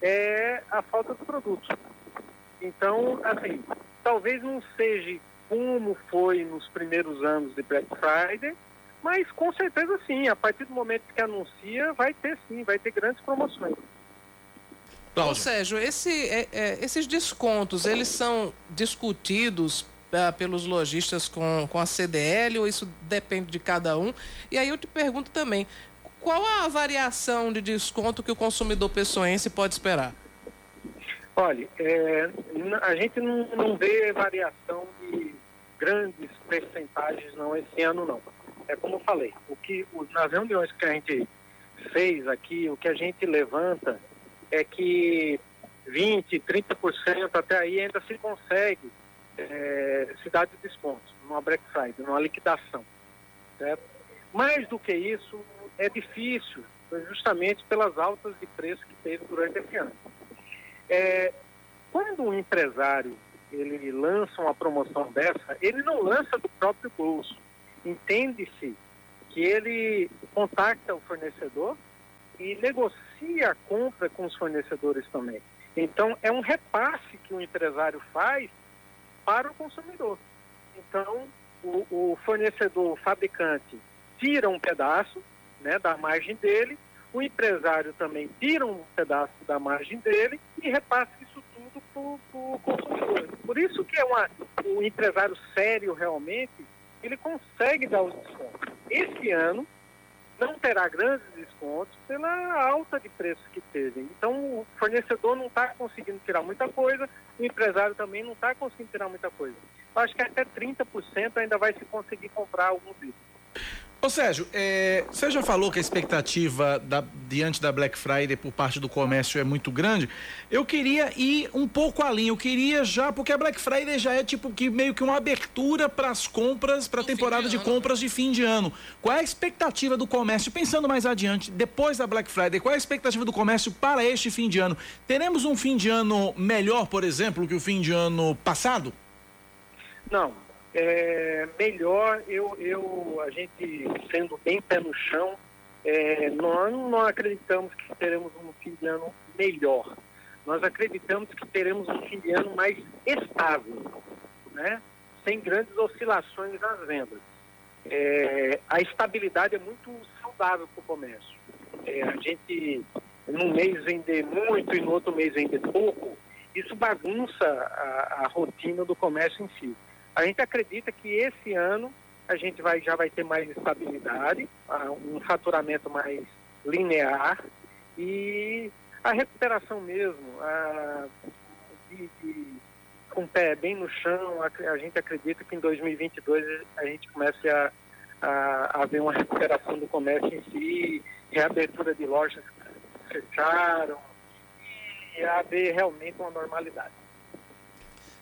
é a falta do produto. Então, assim, talvez não seja como foi nos primeiros anos de Black Friday, mas com certeza sim, a partir do momento que anuncia, vai ter sim, vai ter grandes promoções. Ô, Sérgio, esse, é, é, esses descontos, eles são discutidos é, pelos lojistas com, com a CDL ou isso depende de cada um? E aí eu te pergunto também, qual a variação de desconto que o consumidor pessoense pode esperar? Olha, é, a gente não, não vê variação de grandes percentagens não esse ano não. É como eu falei, o que nas reuniões que a gente fez aqui, o que a gente levanta é que 20%, 30% até aí ainda se consegue é, dar de descontos numa Black Friday, numa liquidação. Certo? Mais do que isso, é difícil, justamente pelas altas de preço que teve durante esse ano. É, quando um empresário ele lança uma promoção dessa, ele não lança do próprio bolso. Entende-se que ele contacta o fornecedor e negocia a compra com os fornecedores também. Então, é um repasse que o empresário faz para o consumidor. Então, o, o fornecedor, o fabricante, tira um pedaço né, da margem dele, o empresário também tira um pedaço da margem dele e repassa isso para o consumidor. Por isso que é uma, empresário sério realmente, ele consegue dar os descontos. Esse ano, não terá grandes descontos pela alta de preços que teve. Então, o fornecedor não está conseguindo tirar muita coisa, o empresário também não está conseguindo tirar muita coisa. Eu acho que até 30% ainda vai se conseguir comprar alguns itens. Ô Sérgio, é, você já falou que a expectativa da, diante da Black Friday por parte do comércio é muito grande. Eu queria ir um pouco além. Eu queria já, porque a Black Friday já é tipo que meio que uma abertura para as compras, para a temporada de, de compras de fim de ano. Qual é a expectativa do comércio? Pensando mais adiante, depois da Black Friday, qual é a expectativa do comércio para este fim de ano? Teremos um fim de ano melhor, por exemplo, que o fim de ano passado? Não, é, melhor eu, eu, a gente sendo bem pé no chão, é, nós não acreditamos que teremos um fim de ano melhor. Nós acreditamos que teremos um fim de ano mais estável, né? sem grandes oscilações nas vendas. É, a estabilidade é muito saudável para o comércio. É, a gente, num mês vender muito e no outro mês vender pouco, isso bagunça a, a rotina do comércio em si. A gente acredita que esse ano a gente vai, já vai ter mais estabilidade, um faturamento mais linear e a recuperação mesmo, a, de, de, com o pé bem no chão, a, a, gente acredita que em 2022 a gente comece a, a, a ver uma recuperação do comércio em si, reabertura de lojas que fecharam e haver realmente uma normalidade.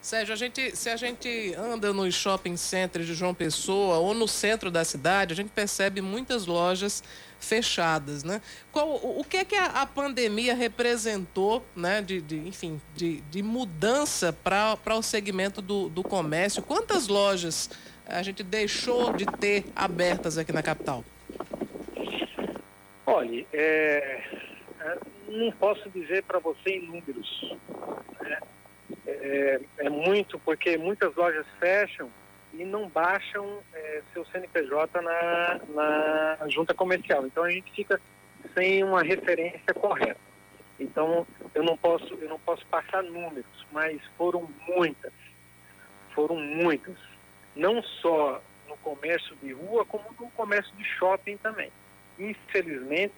Sérgio, a gente, se a gente anda nos shopping centers de João Pessoa ou no centro da cidade, a gente percebe muitas lojas fechadas, né? Qual, o, que é que a, a pandemia representou, né? De, de enfim, de, de mudança para o segmento do, do comércio? Quantas lojas a gente deixou de ter abertas aqui na capital? Olha, é, é não posso dizer para você em números. Né? É, é muito, porque muitas lojas fecham e não baixam é, seu CNPJ na, na junta comercial. Então a gente fica sem uma referência correta. Então eu não posso eu não posso passar números, mas foram muitas, foram muitas, não só no comércio de rua como no comércio de shopping também. Infelizmente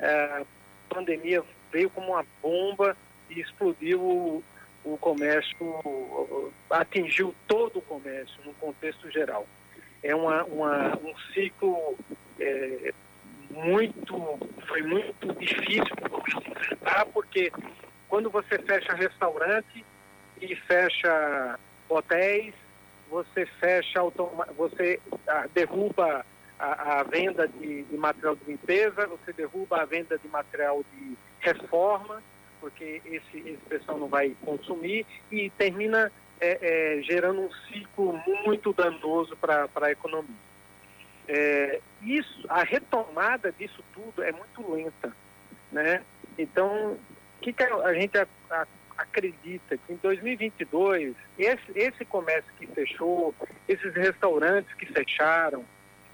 a pandemia veio como uma bomba e explodiu o comércio atingiu todo o comércio no contexto geral. É uma, uma um ciclo é, muito, foi muito difícil para o comércio enfrentar, porque quando você fecha restaurante e fecha hotéis, você fecha, você ah, derruba a, a venda de, de material de limpeza, você derruba a venda de material de reforma, porque esse, esse pessoal não vai consumir e termina é, é, gerando um ciclo muito danoso para a economia. É, isso, a retomada disso tudo é muito lenta, né? Então, o que, que a, gente a, a, acredita que em 2022 esse, esse comércio que fechou, esses restaurantes que fecharam,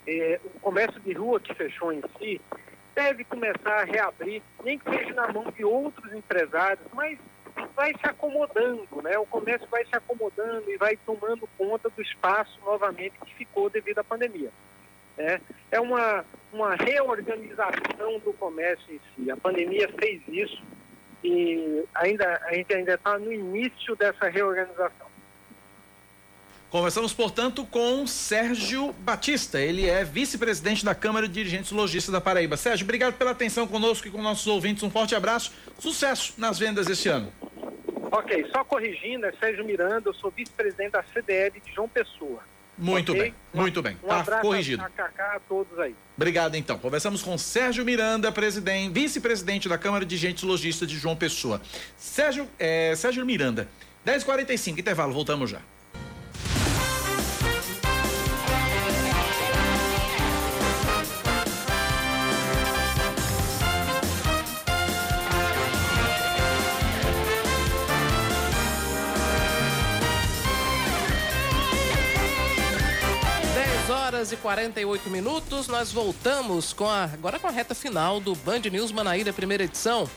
é, o comércio de rua que fechou em si, deve começar a reabrir, nem que seja na mão de outros empresários, mas vai se acomodando, né? O comércio vai se acomodando e vai tomando conta do espaço novamente que ficou devido à pandemia. Né? É uma, uma reorganização do comércio em si. A pandemia fez isso e ainda, a gente ainda está no início dessa reorganização. Conversamos, portanto, com Sérgio Batista. Ele é vice-presidente da Câmara de Dirigentes Logistas da Paraíba. Sérgio, obrigado pela atenção conosco e com nossos ouvintes. Um forte abraço. Sucesso nas vendas este ano. Ok, só corrigindo, é Sérgio Miranda, eu sou vice-presidente da CDL de João Pessoa. Muito okay? bem, muito bem. Um tá abraço corrigido. A, a a todos aí. Obrigado, então. Conversamos com Sérgio Miranda, presidente, vice-presidente da Câmara de Dirigentes Logistas de João Pessoa. Sérgio, é, Sérgio Miranda, 10h45, intervalo, voltamos já. Horas e 48 minutos. Nós voltamos com a, agora com a reta final do Band News Manaíra, primeira edição.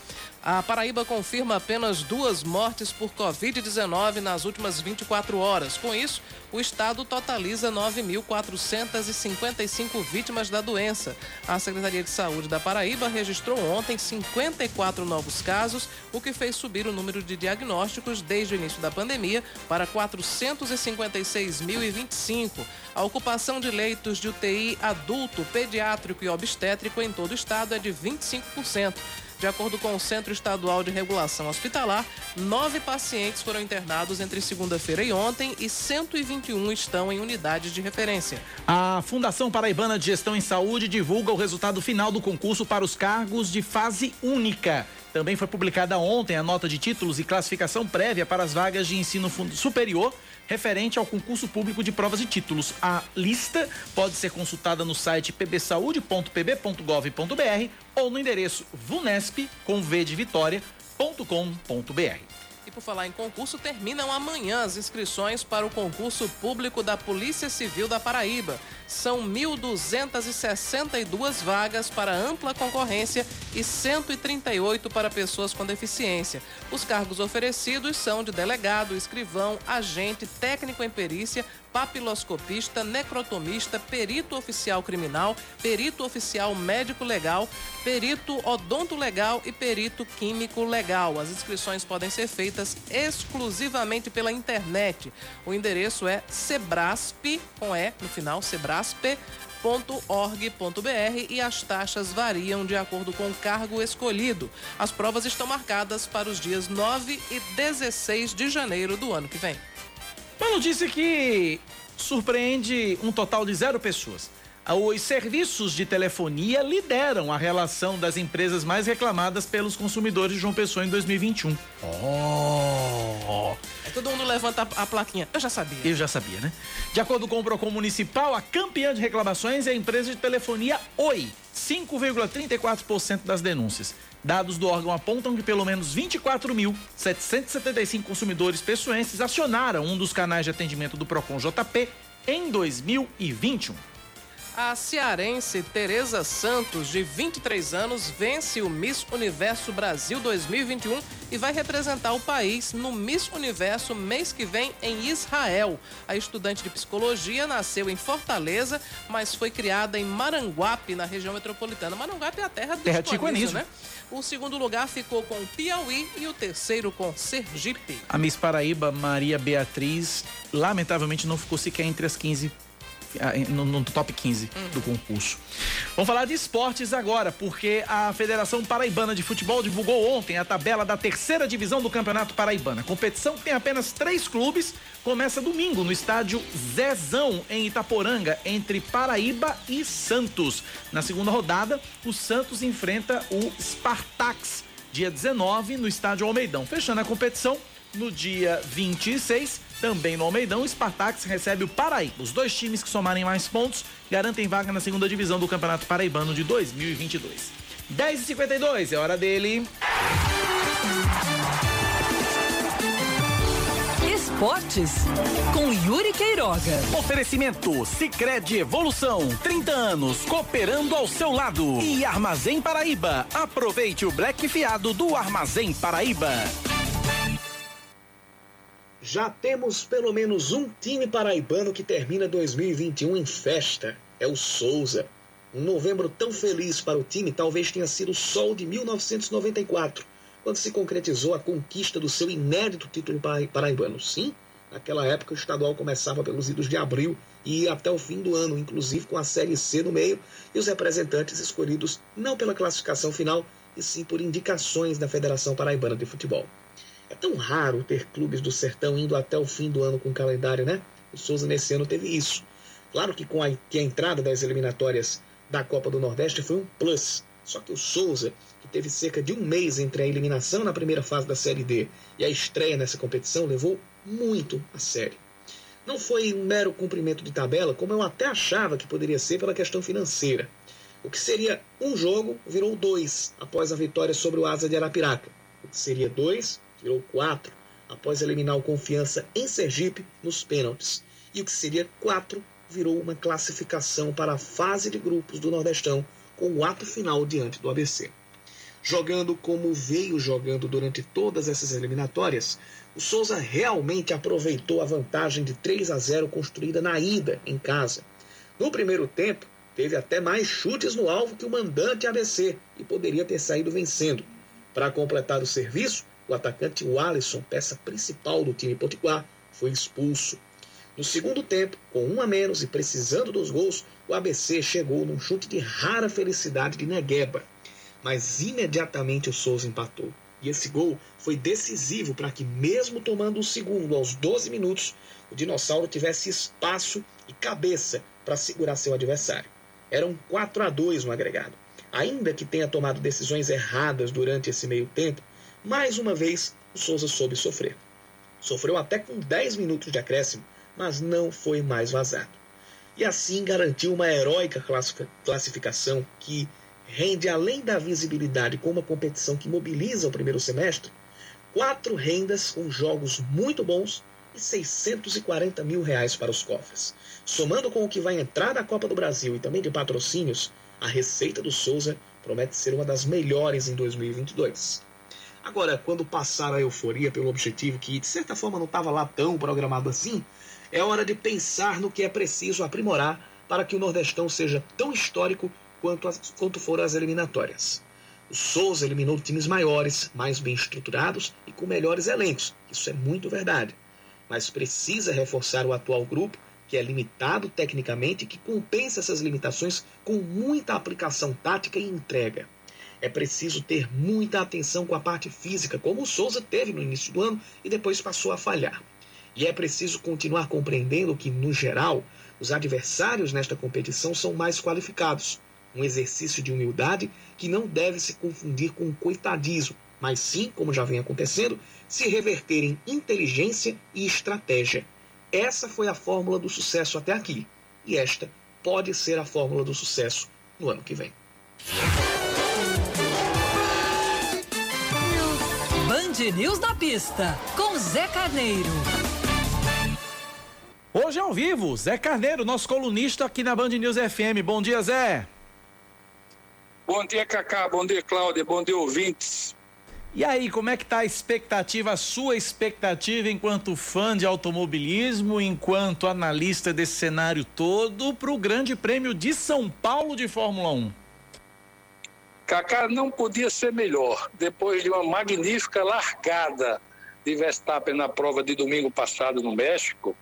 A Paraíba confirma apenas duas mortes por Covid-19 nas últimas 24 horas. Com isso, o estado totaliza 9.455 vítimas da doença. A Secretaria de Saúde da Paraíba registrou ontem 54 novos casos, o que fez subir o número de diagnósticos desde o início da pandemia para 456.025. A ocupação de leitos de UTI adulto, pediátrico e obstétrico em todo o estado é de 25%. De acordo com o Centro Estadual de Regulação Hospitalar, nove pacientes foram internados entre segunda-feira e ontem e 121 estão em unidades de referência. A Fundação Paraibana de Gestão em Saúde divulga o resultado final do concurso para os cargos de fase única. Também foi publicada ontem a nota de títulos e classificação prévia para as vagas de ensino superior referente ao concurso público de provas e títulos. A lista pode ser consultada no site pbsaude.pb.gov.br ou no endereço vunesp. Por falar em concurso, terminam amanhã as inscrições para o concurso público da Polícia Civil da Paraíba. São 1.262 vagas para ampla concorrência e 138 para pessoas com deficiência. Os cargos oferecidos são de delegado, escrivão, agente, técnico em perícia, papiloscopista, necrotomista, perito oficial criminal, perito oficial médico legal, perito odonto legal e perito químico legal. As inscrições podem ser feitas exclusivamente pela internet. O endereço é sebrasp, com E no final, sebrasp.org.br e as taxas variam de acordo com o cargo escolhido. As provas estão marcadas para os dias 9 e 16 de janeiro do ano que vem. Uma notícia que surpreende um total de zero pessoas. Os serviços de telefonia lideram a relação das empresas mais reclamadas pelos consumidores de João Pessoa em 2021. Oh! Aí todo mundo levanta a, a plaquinha. Eu já sabia. Eu já sabia, né? De acordo com o Procon Municipal, a campeã de reclamações é a empresa de telefonia Oi, 5,34% das denúncias. Dados do órgão apontam que pelo menos 24.775 consumidores pessoenses acionaram um dos canais de atendimento do Procon JP em 2021. A cearense Tereza Santos, de 23 anos, vence o Miss Universo Brasil 2021 e vai representar o país no Miss Universo mês que vem em Israel. A estudante de psicologia nasceu em Fortaleza, mas foi criada em Maranguape, na região metropolitana. Maranguape é a terra do Terra né? O segundo lugar ficou com Piauí e o terceiro com Sergipe. A Miss Paraíba, Maria Beatriz, lamentavelmente não ficou sequer entre as 15 ah, no, no, top 15 do concurso. Vamos falar de esportes agora, porque a Federação Paraibana de Futebol divulgou ontem a tabela da terceira divisão do Campeonato Paraibana. A competição tem apenas três clubes, começa domingo no estádio Zezão, em Itaporanga, entre Paraíba e Santos. Na segunda rodada, o Santos enfrenta o Spartax, dia 19, no estádio Almeidão. Fechando a competição, no dia 26, também no Almeidão, o Spartax recebe o Paraíba. Os dois times que somarem mais pontos garantem vaga na segunda divisão do Campeonato Paraibano de 2022. 10h52, é hora dele. Esportes com Yuri Queiroga. Oferecimento Sicredi Evolução, 30 anos cooperando ao seu lado. E Armazém Paraíba. Aproveite o Black Fiado do Armazém Paraíba. Já temos pelo menos um time paraibano que termina 2021 em festa. É o Souza. Um novembro tão feliz para o time talvez tenha sido o sol de 1994, quando se concretizou a conquista do seu inédito título paraibano. Sim, naquela época o estadual começava pelos idos de abril e ia até o fim do ano, inclusive com a Série C no meio e os representantes escolhidos não pela classificação final, e sim por indicações da Federação Paraibana de Futebol. É tão raro ter clubes do sertão indo até o fim do ano com calendário, né? O Souza nesse ano teve isso. Claro que com a, que a entrada das eliminatórias da Copa do Nordeste foi um plus. Só que o Souza, que teve cerca de um mês entre a eliminação na primeira fase da Série D e a estreia nessa competição, levou muito a sério. Não foi um mero cumprimento de tabela, como eu até achava que poderia ser pela questão financeira. O que seria um jogo virou dois após a vitória sobre o Asa de Arapiraca. O que seria dois virou 4 após eliminar o Confiança em Sergipe nos pênaltis. E o que seria 4 virou uma classificação para a fase de grupos do Nordestão com o ato final diante do ABC. Jogando como veio jogando durante todas essas eliminatórias, o Souza realmente aproveitou a vantagem de 3 a 0 construída na ida em casa. No primeiro tempo, teve até mais chutes no alvo que o mandante ABC e poderia ter saído vencendo. Para completar o serviço, o atacante Wallison, peça principal do time potiguar, foi expulso. No segundo tempo, com um a menos e precisando dos gols, o ABC chegou num chute de rara felicidade de Negueba. Mas imediatamente o Souza empatou. E esse gol foi decisivo para que, mesmo tomando o segundo aos 12 minutos, o dinossauro tivesse espaço e cabeça para segurar seu adversário. Era um 4 a 2 no agregado. Ainda que tenha tomado decisões erradas durante esse meio tempo, mais uma vez, o Souza soube sofrer. Sofreu até com 10 minutos de acréscimo, mas não foi mais vazado. E assim garantiu uma heróica classificação que rende, além da visibilidade com uma competição que mobiliza o primeiro semestre, quatro rendas com jogos muito bons e 640 mil reais para os cofres. Somando com o que vai entrar da Copa do Brasil e também de patrocínios, a receita do Souza promete ser uma das melhores em 2022. Agora, quando passar a euforia pelo objetivo que de certa forma não estava lá tão programado assim, é hora de pensar no que é preciso aprimorar para que o Nordestão seja tão histórico quanto, as, quanto foram as eliminatórias. O Souza eliminou times maiores, mais bem estruturados e com melhores elencos. Isso é muito verdade. Mas precisa reforçar o atual grupo, que é limitado tecnicamente e que compensa essas limitações com muita aplicação tática e entrega é preciso ter muita atenção com a parte física, como o Souza teve no início do ano e depois passou a falhar. E é preciso continuar compreendendo que, no geral, os adversários nesta competição são mais qualificados. Um exercício de humildade que não deve se confundir com coitadismo, mas sim, como já vem acontecendo, se reverter em inteligência e estratégia. Essa foi a fórmula do sucesso até aqui. E esta pode ser a fórmula do sucesso no ano que vem. Band News na pista, com Zé Carneiro. Hoje é ao vivo, Zé Carneiro, nosso colunista aqui na Band News FM. Bom dia, Zé. Bom dia, Cacá. Bom dia, Cláudia. Bom dia, ouvintes. E aí, como é que tá a expectativa, a sua expectativa enquanto fã de automobilismo, enquanto analista desse cenário todo, para o Grande Prêmio de São Paulo de Fórmula 1? Cacá não podia ser melhor. Depois de uma magnífica largada de Verstappen na prova de domingo passado no México,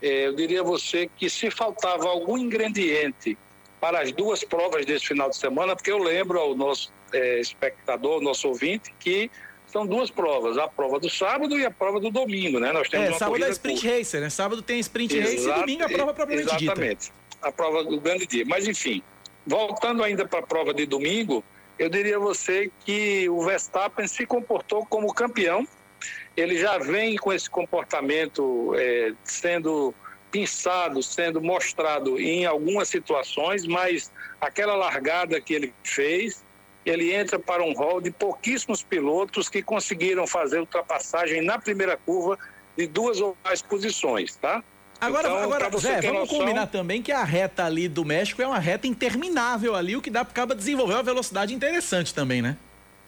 eh, eu diria a você que se faltava algum ingrediente para as duas provas desse final de semana, porque eu lembro ao nosso é, espectador, nosso ouvinte, que são duas provas, a prova do sábado e a prova do domingo, né? Nós temos é, sábado é sprint curta. racer, né? Sábado tem sprint Exato, racer e domingo a prova propriamente exatamente, dita. Exatamente, a prova do grande dia. Mas enfim, voltando ainda para a prova de domingo, eu diria a você que o Verstappen se comportou como campeão, ele já vem com esse comportamento é, sendo pensado, sendo mostrado em algumas situações, mas aquela largada que ele fez, ele entra para um rol de pouquíssimos pilotos que conseguiram fazer ultrapassagem na primeira curva de duas ou mais posições, tá? Agora, então, agora Zé, vamos noção... combinar também que a reta ali do México é uma reta interminável ali, o que dá para acaba desenvolver uma velocidade interessante também, né?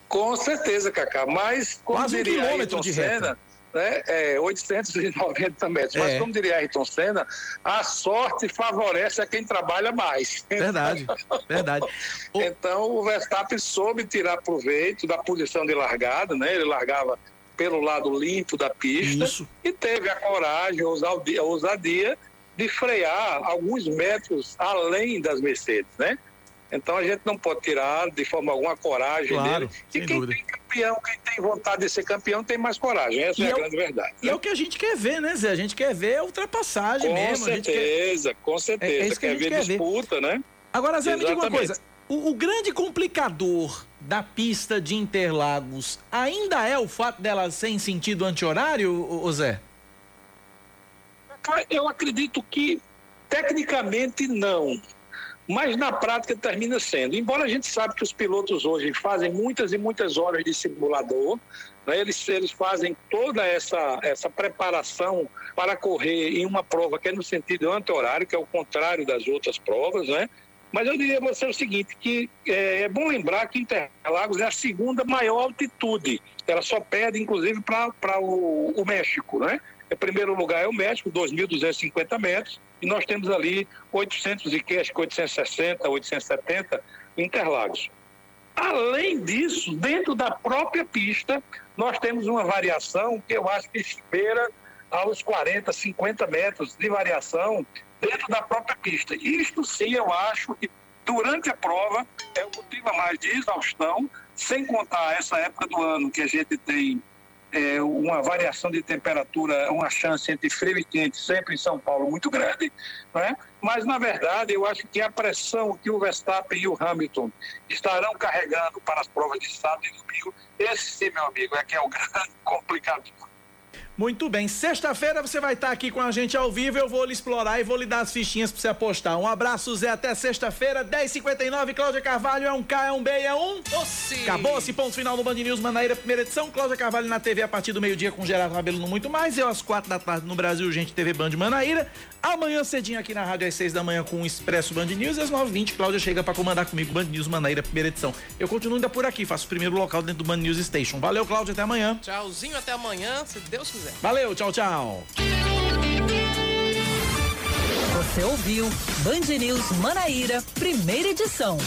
Com certeza, Cacá, mas como Quase um diria quilômetro Ayrton de reta. Senna, né, é, 890 *laughs* metros. É. Mas, como diria Ayrton Senna, a sorte favorece a quem trabalha mais. Verdade, verdade. *laughs* então, o Verstappen soube tirar proveito da posição de largada, né? Ele largava pelo lado limpo da pista Isso. e teve a coragem, a ousadia, a de frear alguns metros além das Mercedes, né? Então a gente não pode tirar de forma alguma a coragem claro, dele. E quem dúvida. tem campeão, quem tem vontade de ser campeão, tem mais coragem. Essa e é a é grande verdade. E né? é o que a gente quer ver, né, Zé? A gente quer ver a ultrapassagem com mesmo. Certeza, quer... Com certeza, é, é isso que quer a gente ver quer disputa, ver. né? Agora, Zé, Exatamente. me diga uma coisa. O, o, grande complicador da pista de Interlagos ainda é o fato dela ser em sentido anti-horário, Zé? Eu acredito que tecnicamente não mas na prática termina sendo. Embora a gente sabe que os pilotos hoje fazem muitas e muitas horas de simulador, né, eles, eles fazem toda essa, essa preparação para correr em uma prova que é no sentido anti-horário, que é o contrário das outras provas, né? Mas eu diria a você o seguinte, que é, é bom lembrar que Interlagos é a segunda maior altitude. Ela só perde, inclusive, para o, o México, né? Em primeiro lugar é o México, 2.250 metros, e nós temos ali 800 e que, acho que 860, 870 Interlagos. Além disso, dentro da própria pista, nós temos uma variação que eu acho que espera aos 40, 50 metros de variação dentro da própria pista. Isto sim, eu acho que durante a prova é o motivo mais de exaustão, sem contar essa época do ano que a gente tem é, uma variação de temperatura, uma chance entre frio e quente, sempre em São Paulo, muito grande. Né? Mas, na verdade, eu acho que a pressão que o Verstappen e o Hamilton estarão carregando para as provas de sábado e domingo, esse sim, meu amigo, é que é o *laughs* grande complicador. Muito bem. Sexta-feira você vai estar aqui com a gente ao vivo. Eu vou lhe explorar e vou lhe dar as fichinhas para você apostar. Um abraço, Zé. Até sexta-feira, 10h59. Cláudia Carvalho é um K, é um B, é um. Doce. Acabou-se. Ponto final do Band News Manaíra, primeira edição. Cláudia Carvalho na TV a partir do meio-dia com Gerardo Rabelo no Muito Mais. Eu às quatro da tarde no Brasil, gente, TV Band Manaíra. Amanhã cedinho aqui na rádio às seis da manhã com o Expresso Band News. E às 9h20, Cláudia chega para comandar comigo Band News Manaíra, primeira edição. Eu continuo ainda por aqui, faço o primeiro local dentro do Band News Station. Valeu, Cláudia. Até amanhã. Tchauzinho, até amanhã, se Deus quiser. Valeu, tchau, tchau. Tchau. Você ouviu Band News Manaíra, primeira edição.